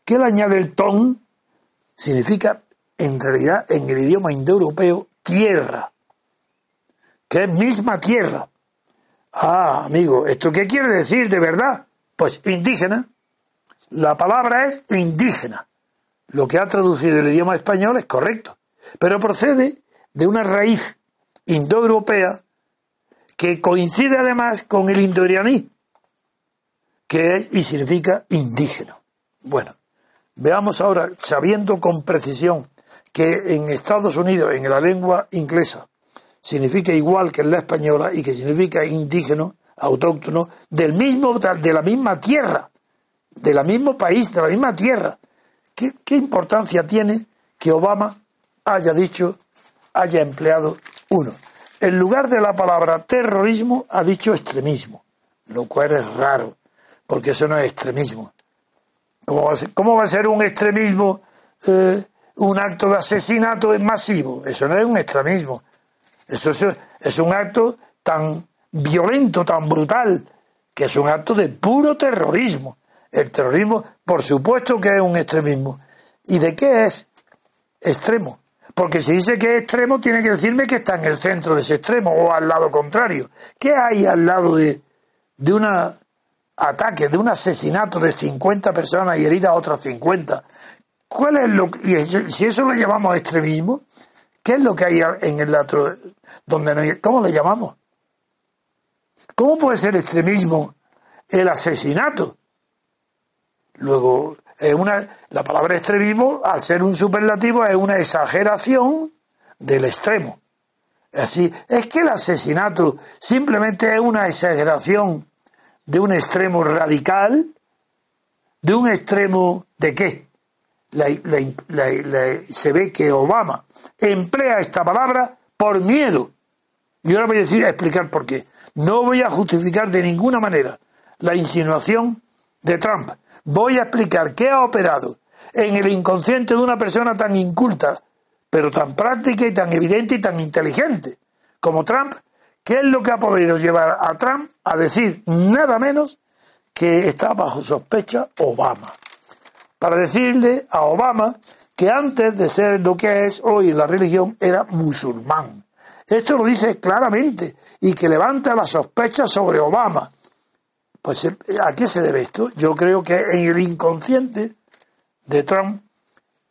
Speaker 3: ¿Qué le añade el ton? Significa, en realidad, en el idioma indoeuropeo, tierra. Que es misma tierra. Ah, amigo, ¿esto qué quiere decir de verdad? Pues indígena. La palabra es indígena. Lo que ha traducido el idioma español es correcto, pero procede de una raíz indoeuropea que coincide además con el indoiraní, que es y significa indígena. Bueno, veamos ahora, sabiendo con precisión que en Estados Unidos, en la lengua inglesa, significa igual que en la española y que significa indígena, autóctono, del mismo, de la misma tierra del mismo país, de la misma tierra. ¿Qué, importancia tiene que Obama haya dicho, haya empleado uno? En lugar de la palabra terrorismo, ha dicho extremismo, lo cual es raro, porque eso no es extremismo. ¿Cómo va a ser, cómo va a ser un extremismo eh, un acto de asesinato masivo? Eso no es un extremismo. Eso es, es un acto tan violento, tan brutal, que es un acto de puro terrorismo. El terrorismo, por supuesto que es un extremismo. ¿Y de qué es extremo? Porque si dice que es extremo, tiene que decirme que está en el centro de ese extremo o al lado contrario. ¿Qué hay al lado de, de un ataque, de un asesinato de 50 personas y heridas otras 50? ¿Cuál es lo y si eso lo llamamos extremismo, qué es lo que hay en el otro donde no cómo le llamamos? ¿Cómo puede ser extremismo el asesinato? Luego, es una, la palabra extremismo, al ser un superlativo, es una exageración del extremo. Así, es que el asesinato simplemente es una exageración de un extremo radical, de un extremo de qué? se ve que Obama emplea esta palabra por miedo. Y ahora voy a decir, a explicar por qué. No voy a justificar de ninguna manera la insinuación de Trump voy a explicar qué ha operado en el inconsciente de una persona tan inculta, pero tan práctica y tan evidente y tan inteligente como Trump, qué es lo que ha podido llevar a Trump a decir nada menos que está bajo sospecha Obama. Para decirle a Obama que antes de ser lo que es hoy la religión era musulmán. Esto lo dice claramente y que levanta la sospecha sobre Obama pues eh, ¿a qué se debe esto? Yo creo que en el inconsciente de Trump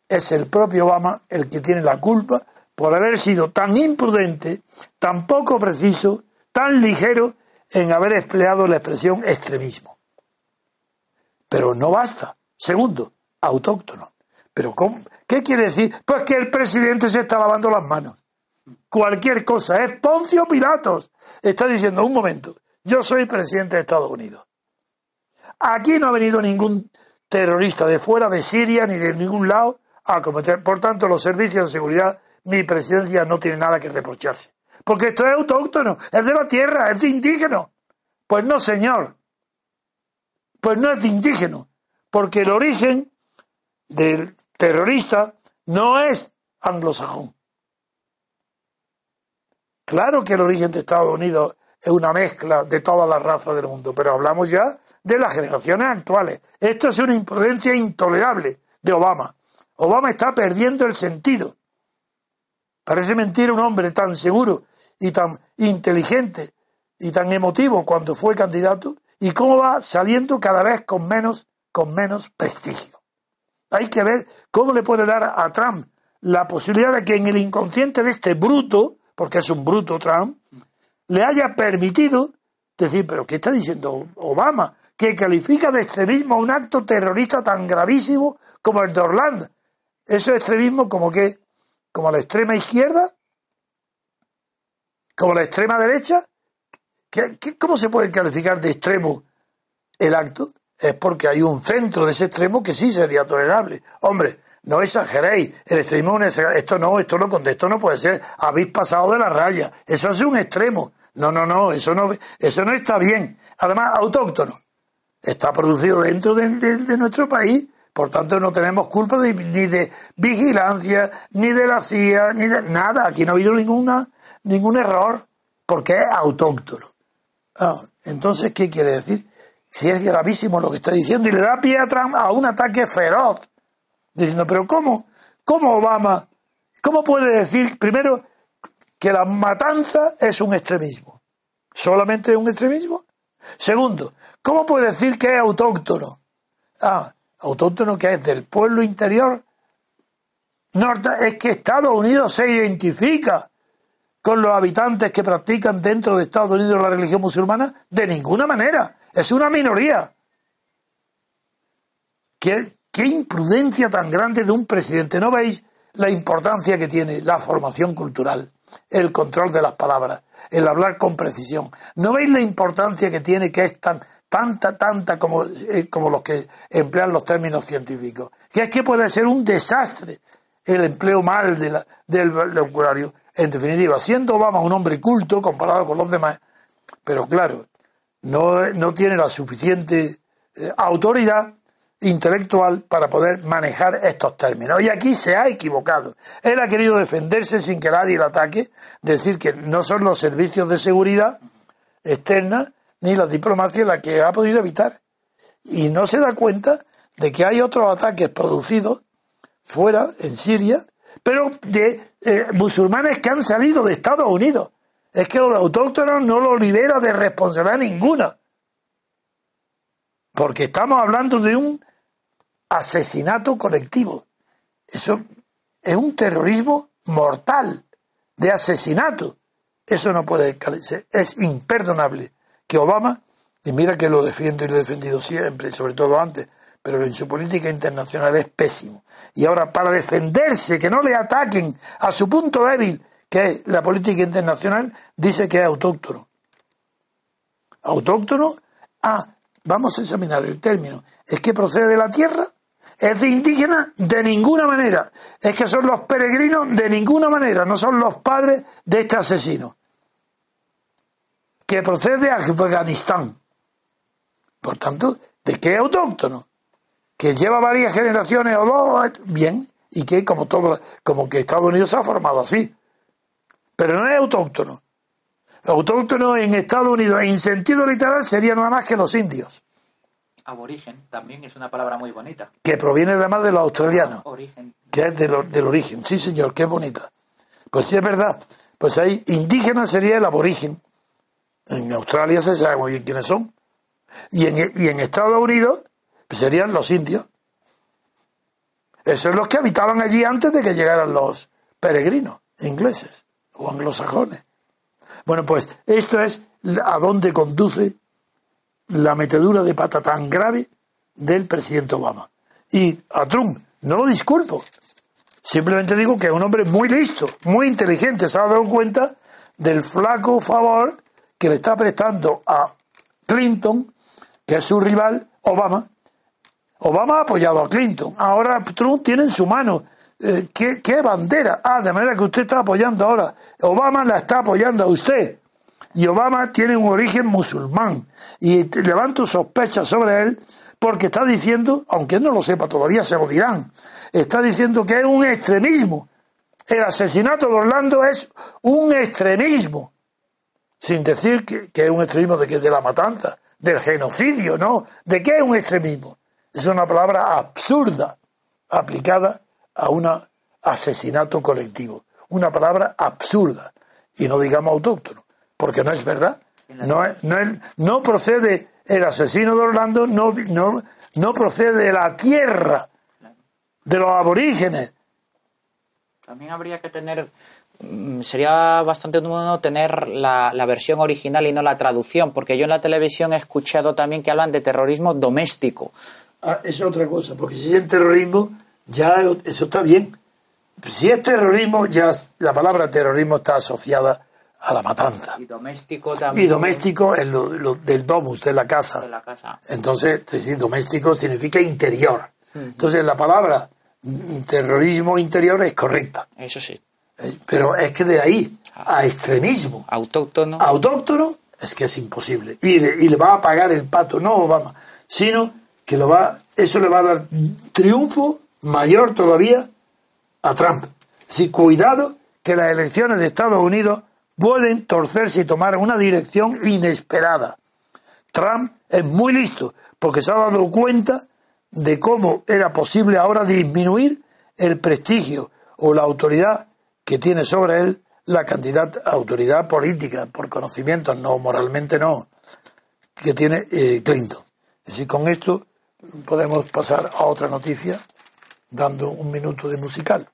Speaker 3: es el propio Obama el que tiene la culpa por haber sido tan imprudente, tan poco preciso, tan ligero en haber empleado la expresión extremismo. Pero no basta. Segundo, autóctono. ¿Pero? ¿Qué quiere decir? Pues que el presidente se está lavando las manos. Cualquier cosa. Es Poncio Pilatos. Está diciendo, un momento, yo soy presidente de Estados Unidos. Aquí no ha venido ningún terrorista de fuera, de Siria, ni de ningún lado, a cometer. Por tanto, los servicios de seguridad, mi presidencia no tiene nada que reprocharse. Porque esto es autóctono, es de la tierra, es de indígena. Pues no, señor. Pues no es de indígena. Porque el origen del terrorista no es anglosajón. Claro que el origen de Estados Unidos es una mezcla de todas las razas del mundo, pero hablamos ya de las generaciones actuales. Esto es una imprudencia intolerable de Obama. Obama está perdiendo el sentido. Parece mentira un hombre tan seguro y tan inteligente y tan emotivo cuando fue candidato y cómo va saliendo cada vez con menos, con menos prestigio. Hay que ver cómo le puede dar a Trump la posibilidad de que en el inconsciente de este bruto, porque es un bruto Trump, le haya permitido decir, pero ¿qué está diciendo Obama? Que califica de extremismo un acto terrorista tan gravísimo como el de Orlando. ¿Eso es extremismo como qué? ¿Como la extrema izquierda? ¿Como la extrema derecha? ¿Qué, cómo se puede calificar de extremo el acto? Es porque hay un centro de ese extremo que sí sería tolerable. Hombre, no exageréis, el extremismo es esto no, esto no, esto no puede ser, habéis pasado de la raya, eso es un extremo. No, no, no, eso no, eso no está bien. Además, autóctono. Está producido dentro de, nuestro país, por tanto no tenemos culpa ni de vigilancia, ni de la CIA, ni de nada. Aquí no ha habido ninguna, ningún error, porque es autóctono. Ah, entonces, ¿qué quiere decir? Si es gravísimo lo que está diciendo y le da pie a, a un ataque feroz, diciendo, pero ¿cómo? ¿Cómo Obama? ¿Cómo puede decir, primero, que la matanza es un extremismo. ¿Solamente un extremismo? Segundo, ¿cómo puede decir que es autóctono? Ah, autóctono que es del pueblo interior. Norte, es que Estados Unidos se identifica con los habitantes que practican dentro de Estados Unidos la religión musulmana? De ninguna manera. Es una minoría. ¿Qué, qué imprudencia tan grande de un presidente. ¿No veis la importancia que tiene la formación cultural? el control de las palabras, el hablar con precisión. ¿No veis la importancia que tiene que es tan, tanta, tanta como, eh, como los que emplean los términos científicos? Que es que puede ser un desastre el empleo mal del vocabulario. En definitiva, siendo Obama un hombre culto comparado con los demás, pero claro, no, no tiene la suficiente eh, autoridad intelectual para poder manejar estos términos. Y aquí se ha equivocado. Él ha querido defenderse sin que nadie le ataque, decir que no son los servicios de seguridad externa ni la diplomacia la que ha podido evitar. Y no se da cuenta de que hay otros ataques producidos fuera, en Siria, pero de eh, musulmanes que han salido de Estados Unidos. Es que los autóctonos no lo libera de responsabilidad ninguna. Porque estamos hablando de un asesinato colectivo. Eso es un terrorismo mortal de asesinato. Eso no puede ser. Es imperdonable que Obama, y mira que lo defiendo y lo he defendido siempre, sobre todo antes, pero en su política internacional es pésimo. Y ahora, para defenderse, que no le ataquen a su punto débil, que es la política internacional, dice que es autóctono. ¿Autóctono? Ah, vamos a examinar el término. ¿Es que procede de la tierra? ¿Es de indígena? De ninguna manera. ¿Es que son los peregrinos? De ninguna manera. No son los padres de este asesino. Que procede de Afganistán. Por tanto, ¿de qué autóctono? Que lleva varias generaciones o dos, bien, y que como todo, como que Estados Unidos se ha formado así. Pero no es autóctono. Autóctono en Estados Unidos, en sentido literal, sería nada más que los indios
Speaker 2: aborigen también es una palabra muy bonita.
Speaker 3: Que proviene además de los australianos. Origen. Que es del origen. Sí, señor, qué bonita. Pues sí, es verdad. Pues ahí, indígena sería el aborigen. En Australia se sabe muy bien quiénes son. Y en, y en Estados Unidos pues serían los indios. Esos son los que habitaban allí antes de que llegaran los peregrinos ingleses o anglosajones. Bueno, pues esto es a dónde conduce la metedura de pata tan grave del presidente Obama. Y a Trump no lo disculpo. Simplemente digo que es un hombre muy listo, muy inteligente. Se ha dado cuenta del flaco favor que le está prestando a Clinton, que es su rival, Obama. Obama ha apoyado a Clinton. Ahora Trump tiene en su mano eh, ¿qué, ¿qué, bandera? Ah, de manera que usted está apoyando ahora. Obama la está apoyando a usted. Y Obama tiene un origen musulmán. Y levanto sospechas sobre él porque está diciendo, aunque no lo sepa todavía, se lo dirán, está diciendo que es un extremismo. El asesinato de Orlando es un extremismo. Sin decir que, es un extremismo de, que, de la matanza, del genocidio, no. ¿De qué es un extremismo? Es una palabra absurda aplicada a un asesinato colectivo. Una palabra absurda. Y no digamos autóctono porque no es verdad. No, no, no procede el asesino de Orlando, no, no, no procede de la tierra, de los aborígenes.
Speaker 2: También habría que tener mm, sería bastante bueno tener la, la, versión original y no la traducción, porque yo en la televisión he escuchado también que hablan de terrorismo doméstico.
Speaker 3: Ah, es otra cosa, porque si es terrorismo, ya eso está bien. Si es terrorismo, ya la palabra terrorismo está asociada a la matanza.
Speaker 2: Y doméstico también.
Speaker 3: Y doméstico es lo, del domus, de la casa.
Speaker 2: De la casa.
Speaker 3: Entonces, decir, doméstico significa interior. Entonces, la palabra terrorismo interior es correcta.
Speaker 2: Eso sí.
Speaker 3: Eh, pero es que de ahí a extremismo.
Speaker 2: Autóctono.
Speaker 3: Autóctono es que es imposible. Y le, y le va a pagar el pato, no Obama, sino que lo va, eso le va a dar triunfo mayor todavía a Trump. Si cuidado que las elecciones de Estados Unidos pueden torcerse y tomar una dirección inesperada. Trump es muy listo porque se ha dado cuenta de cómo era posible ahora disminuir el prestigio o la autoridad que tiene sobre él la cantidad autoridad política, por conocimiento, no moralmente no, que tiene eh, Clinton. Así con esto podemos pasar a otra noticia dando un minuto de musical.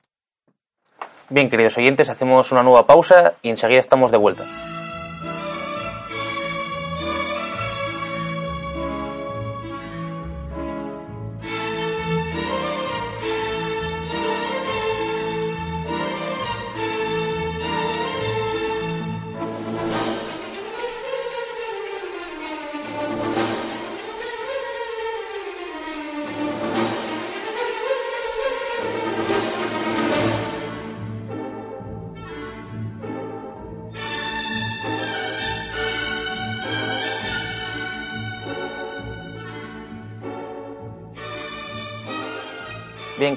Speaker 1: Bien, queridos oyentes, hacemos una nueva pausa y enseguida estamos de vuelta.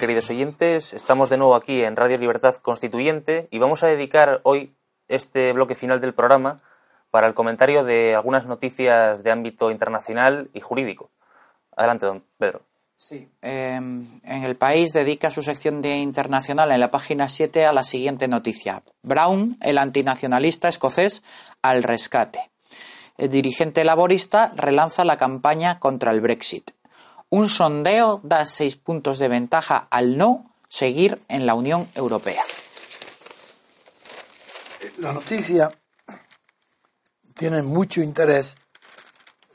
Speaker 1: Queridos oyentes, estamos de nuevo aquí en Radio Libertad Constituyente y vamos a dedicar hoy este bloque final del programa para el comentario de algunas noticias de ámbito internacional y jurídico. Adelante, don Pedro.
Speaker 2: Sí. Em, en el país dedica su sección de internacional en la página 7 a la siguiente noticia. Brown, el antinacionalista escocés, al rescate. El dirigente laborista relanza la campaña contra el Brexit. Un sondeo da seis puntos de ventaja al no seguir en la Unión Europea.
Speaker 3: La noticia tiene mucho interés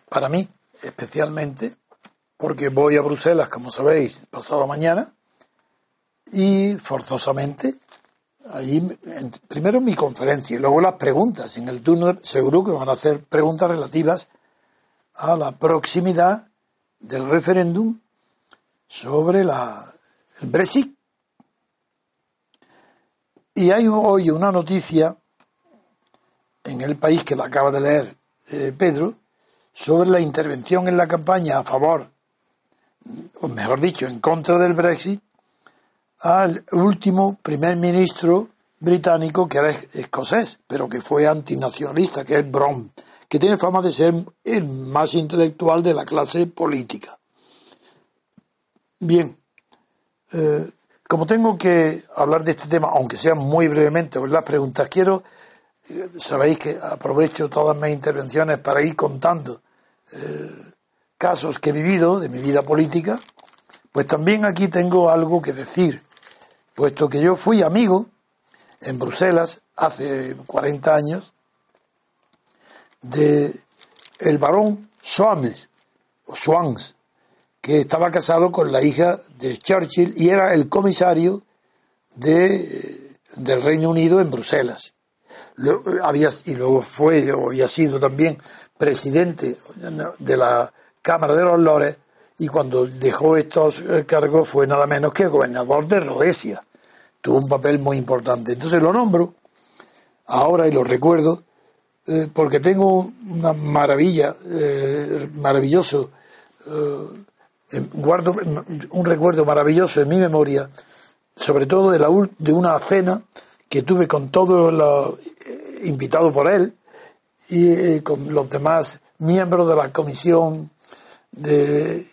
Speaker 3: para mí, especialmente, porque voy a Bruselas, como sabéis, pasado mañana, y forzosamente, ahí, primero mi conferencia y luego las preguntas. En el turno seguro que van a hacer preguntas relativas a la proximidad del referéndum sobre la, el Brexit. Y hay hoy una noticia en el país que la acaba de leer eh, Pedro sobre la intervención en la campaña a favor, o mejor dicho, en contra del Brexit, al último primer ministro británico que era escocés, pero que fue antinacionalista, que es Brom que tiene fama de ser el más intelectual de la clase política. Bien, eh, como tengo que hablar de este tema, aunque sea muy brevemente, o las preguntas, quiero, eh, sabéis que aprovecho todas mis intervenciones para ir contando eh, casos que he vivido de mi vida política, pues también aquí tengo algo que decir, puesto que yo fui amigo en Bruselas hace 40 años de el barón Swans, o Swans, que estaba casado con la hija de Churchill y era el comisario de, del Reino Unido en Bruselas. había, y luego fue, o había sido también presidente de la Cámara de los Lores y cuando dejó estos eh, cargos fue nada menos que gobernador de Rhodesia. Tuvo un papel muy importante. Entonces lo nombro ahora y lo recuerdo eh, porque tengo una maravilla, eh, maravilloso, eh, guardo un recuerdo maravilloso en mi memoria, sobre todo de, la, de una cena que tuve con todos los invitados por él y con los demás miembros de la comisión de,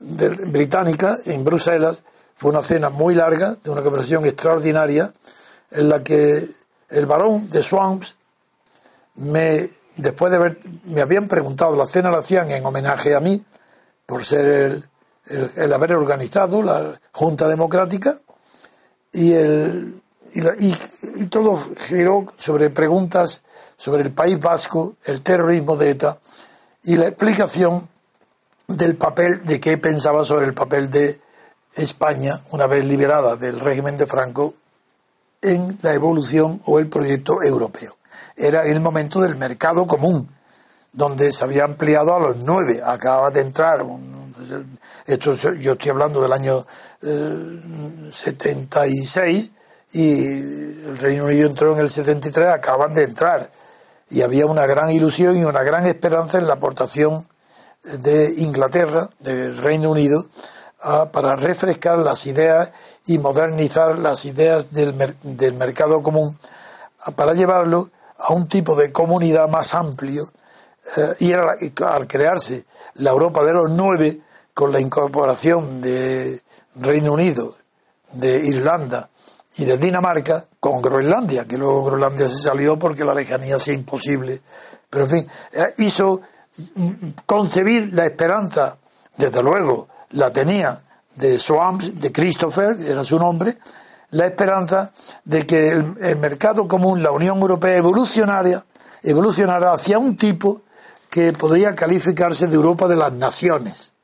Speaker 3: británica en Bruselas. Fue una cena muy larga, de una conversación extraordinaria, en la que el barón de Swamps me, después de haber, me habían preguntado, la cena la hacían en homenaje a mí, por ser el, haber organizado la Junta Democrática, y el, y, todo giró sobre preguntas sobre el País Vasco, el terrorismo de ETA y la explicación del papel, de qué pensaba sobre el papel de España, una vez liberada del régimen de Franco, en la evolución o el proyecto europeo. Era el momento del mercado común, donde se había ampliado a los nueve. Acaba de entrar, esto yo estoy hablando del año 76 eh, y el Reino Unido entró en el 73, acaban de entrar. Y había una gran ilusión y una gran esperanza en la aportación de Inglaterra, del Reino Unido, para refrescar las ideas y modernizar las ideas del, del mercado común, para llevarlo a un tipo de comunidad más amplio. Eh, y al crearse la Europa de los nueve, con la incorporación de Reino Unido, de Irlanda y de Dinamarca, con Groenlandia, que luego Groenlandia se salió porque la lejanía sea imposible. Pero en fin, eh, hizo concebir la esperanza, desde luego la tenía de Swamps, de Christopher, era su nombre, la esperanza de que el, mercado común, la Unión Europea evolucionara, evolucionara hacia un tipo que podría calificarse de Europa de las naciones,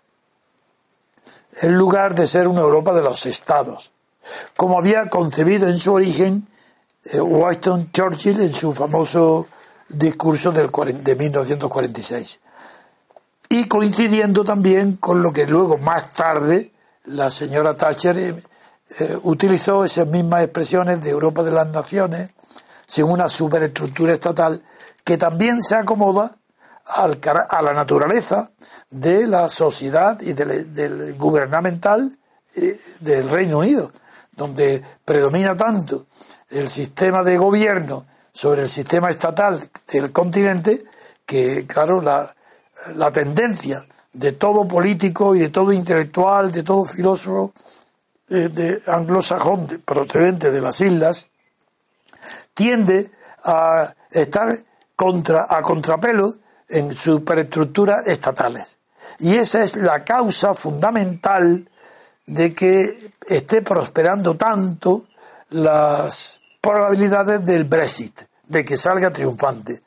Speaker 3: en lugar de ser una Europa de los estados, como había concebido en su origen eh, Winston Churchill en su famoso discurso del, de 1946. Y coincidiendo también con lo que luego, más tarde, la señora Thatcher eh, utilizó esas mismas expresiones de Europa de las Naciones, sin una superestructura estatal, que también se acomoda al, a la naturaleza de la sociedad y del, del gubernamental eh, del Reino Unido, donde predomina tanto el sistema de gobierno sobre el sistema estatal del continente, que claro, la, la tendencia de todo político y de todo intelectual, de todo filósofo de anglosajón procedente de las islas, tiende a estar contra, a contrapelo en superestructuras estatales. Y esa es la causa fundamental de que esté prosperando tanto las probabilidades del Brexit, de que salga triunfante.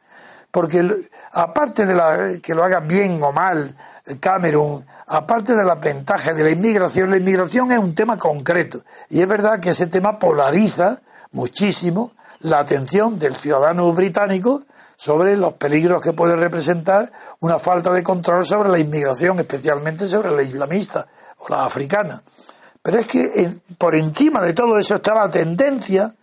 Speaker 3: Porque aparte de la, que lo haga bien o mal Cameron, aparte de las ventajas de la inmigración, la inmigración es un tema concreto. Y es verdad que ese tema polariza muchísimo la atención del ciudadano británico sobre los peligros que puede representar una falta de control sobre la inmigración, especialmente sobre la islamista o la africana. Pero es que por encima de todo eso está la tendencia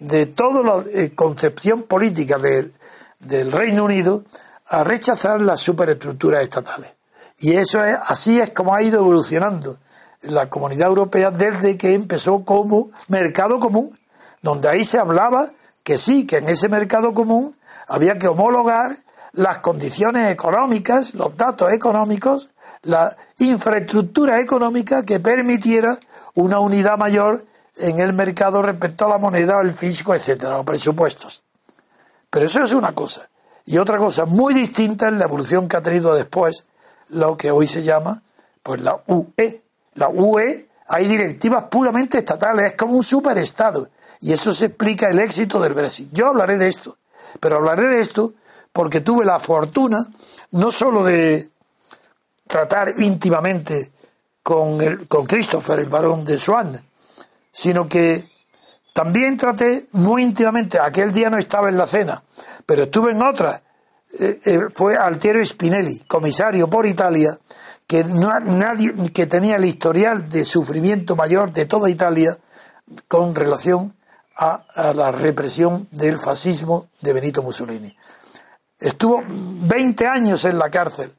Speaker 3: de toda la eh, concepción política del Reino Unido a rechazar las superestructuras estatales. Y eso es, así es como ha ido evolucionando la comunidad europea desde que empezó como mercado común, donde ahí se hablaba que sí, que en ese mercado común había que homologar las condiciones económicas, los datos económicos, la infraestructura económica que permitiera una unidad mayor en el mercado respecto a la moneda, el físico, etcétera, los presupuestos. Pero eso es una cosa. Y otra cosa muy distinta es la evolución que ha tenido después lo que hoy se llama pues la UE. La UE hay directivas puramente estatales, es como un superestado. Y eso se explica el éxito del Brexit. Yo hablaré de esto, pero hablaré de esto porque tuve la fortuna no solo de tratar íntimamente con, el, con Christopher, el varón de Swan, sino que también traté muy íntimamente, aquel día no estaba en la cena, pero estuve en otra, eh, eh, fue Altiero Spinelli, comisario por Italia, que, nadie, que tenía el historial de sufrimiento mayor de toda Italia con relación a, la represión del fascismo de Benito Mussolini. Estuvo 20 años en la cárcel,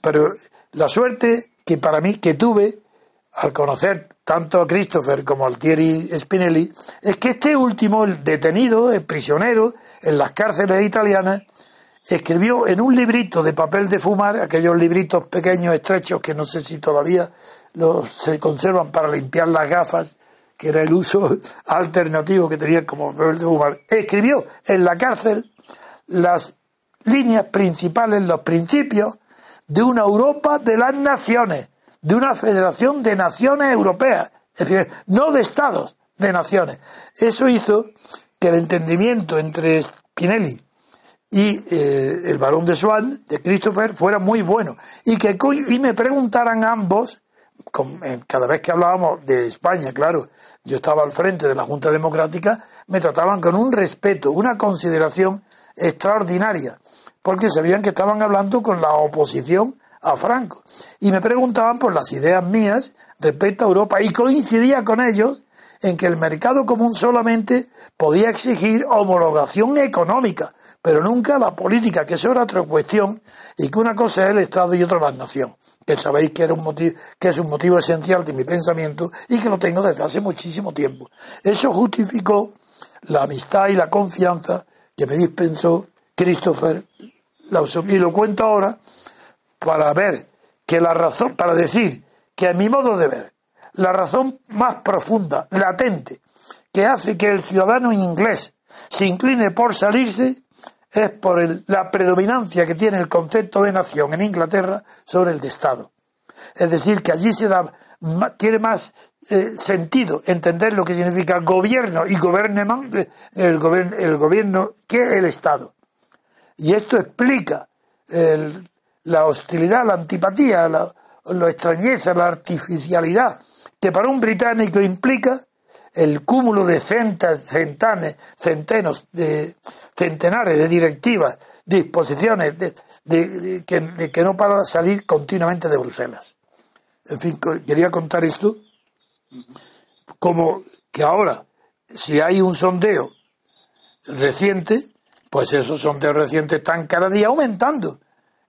Speaker 3: pero la suerte que para mí que tuve al conocer tanto a Christopher como a Altieri Spinelli es que este último, el detenido, el prisionero en las cárceles italianas, escribió en un librito de papel de fumar, aquellos libritos pequeños, estrechos, que no sé si todavía los, se conservan para limpiar las gafas, que era el uso *laughs* alternativo que tenía como papel de fumar, escribió en la cárcel las líneas principales, los principios de una Europa de las naciones, de una federación de naciones europeas, es decir, no de estados, de naciones. Eso hizo que el entendimiento entre Spinelli y eh, el varón de Swan, de Christopher, fuera muy bueno. Y que y me preguntaran ambos, eh, cada vez que hablábamos de España, claro, yo estaba al frente de la Junta Democrática, me trataban con un respeto, una consideración extraordinaria, porque sabían que estaban hablando con la oposición a Franco. Y me preguntaban por las ideas mías respecto a Europa y coincidía con ellos en que el mercado común solamente podía exigir homologación económica, pero nunca la política, que era otra cuestión, y que una cosa es el Estado y otra la nación, que sabéis que, era un motivo, que es un motivo esencial de mi pensamiento y que lo tengo desde hace muchísimo tiempo. Eso justificó la amistad y la confianza que me dispensó Christopher y lo cuento ahora para ver que la razón, para decir que a mi modo de ver, la razón más profunda, latente, que hace que el ciudadano inglés se incline por salirse es por la predominancia que tiene el concepto de nación en Inglaterra sobre el de Estado. Es decir, que allí se da, tiene más eh, sentido entender lo que significa gobierno y eh, el, gobierno, el gobierno que el Estado. Y esto explica la hostilidad, la antipatía, la, extrañeza, la artificialidad que para un británico implica el cúmulo de centenares, centenos de centenares de directivas, disposiciones de, que, que, no para salir continuamente de Bruselas. En fin, quería contar esto como que ahora, si hay un sondeo reciente, pues esos sondeos recientes están cada día aumentando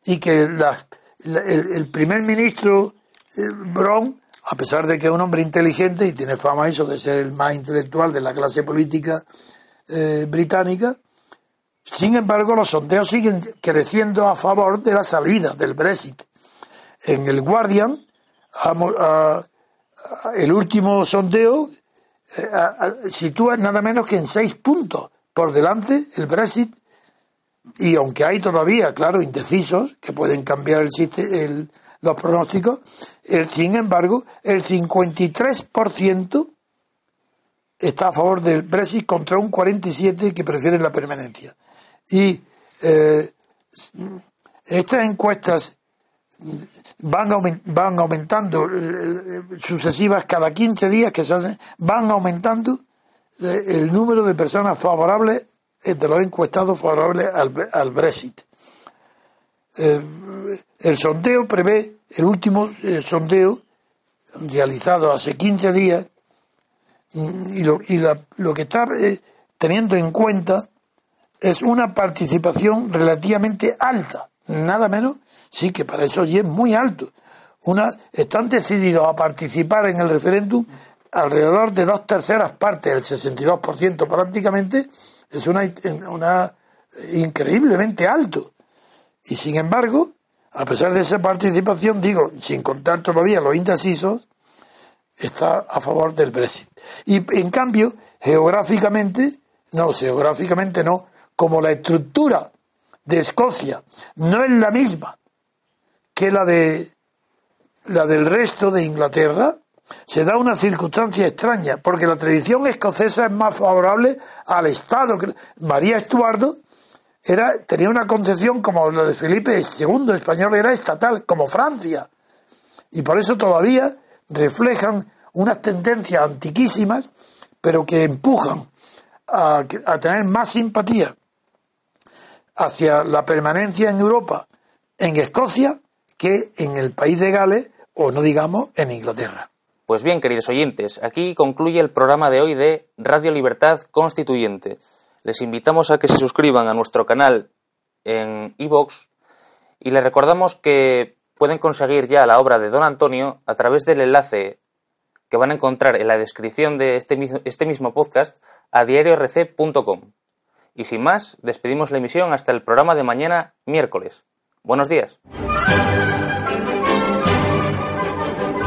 Speaker 3: y que el, primer ministro eh, Brown, a pesar de que es un hombre inteligente y tiene fama eso de ser el más intelectual de la clase política eh, británica, sin embargo los sondeos siguen creciendo a favor de la salida del Brexit. En el Guardian, el último sondeo eh, sitúa nada menos que en seis puntos por delante el Brexit y aunque hay todavía, claro, indecisos que pueden cambiar el, los pronósticos, el, sin embargo, el 53% está a favor del Brexit contra un 47% que prefiere la permanencia. Y eh, estas encuestas van, van aumentando eh, sucesivas cada 15 días que se hacen, van aumentando el número de personas favorables de los encuestados favorables al, Brexit. Eh, el sondeo prevé, el último eh, sondeo realizado hace 15 días, y lo, y lo que está eh, teniendo en cuenta es una participación relativamente alta, nada menos, sí que para eso ya es muy alto. Una, están decididos a participar en el referéndum alrededor de dos terceras partes, el 62% prácticamente, es una, una increíblemente alto. Y sin embargo, a pesar de esa participación, digo, sin contar todavía los indecisos, está a favor del Brexit. Y en cambio, geográficamente, no, geográficamente no, como la estructura de Escocia no es la misma que la de la del resto de Inglaterra, se da una circunstancia extraña, porque la tradición escocesa es más favorable al Estado. María Estuardo era, tenía una concepción como la de Felipe II español, era estatal, como Francia. Y por eso todavía reflejan unas tendencias antiquísimas, pero que empujan a, a tener más simpatía hacia la permanencia en Europa, en Escocia, que en el país de Gales, o no digamos en Inglaterra.
Speaker 1: Pues bien, queridos oyentes, aquí concluye el programa de hoy de Radio Libertad Constituyente. Les invitamos a que se suscriban a nuestro canal en iVoox y les recordamos que pueden conseguir ya la obra de Don Antonio a través del enlace que van a encontrar en la descripción de este este mismo podcast a diariorc.com. Y sin más, despedimos la emisión hasta el programa de mañana miércoles. Buenos días.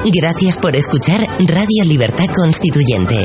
Speaker 4: Gracias por escuchar Radio Libertad Constituyente.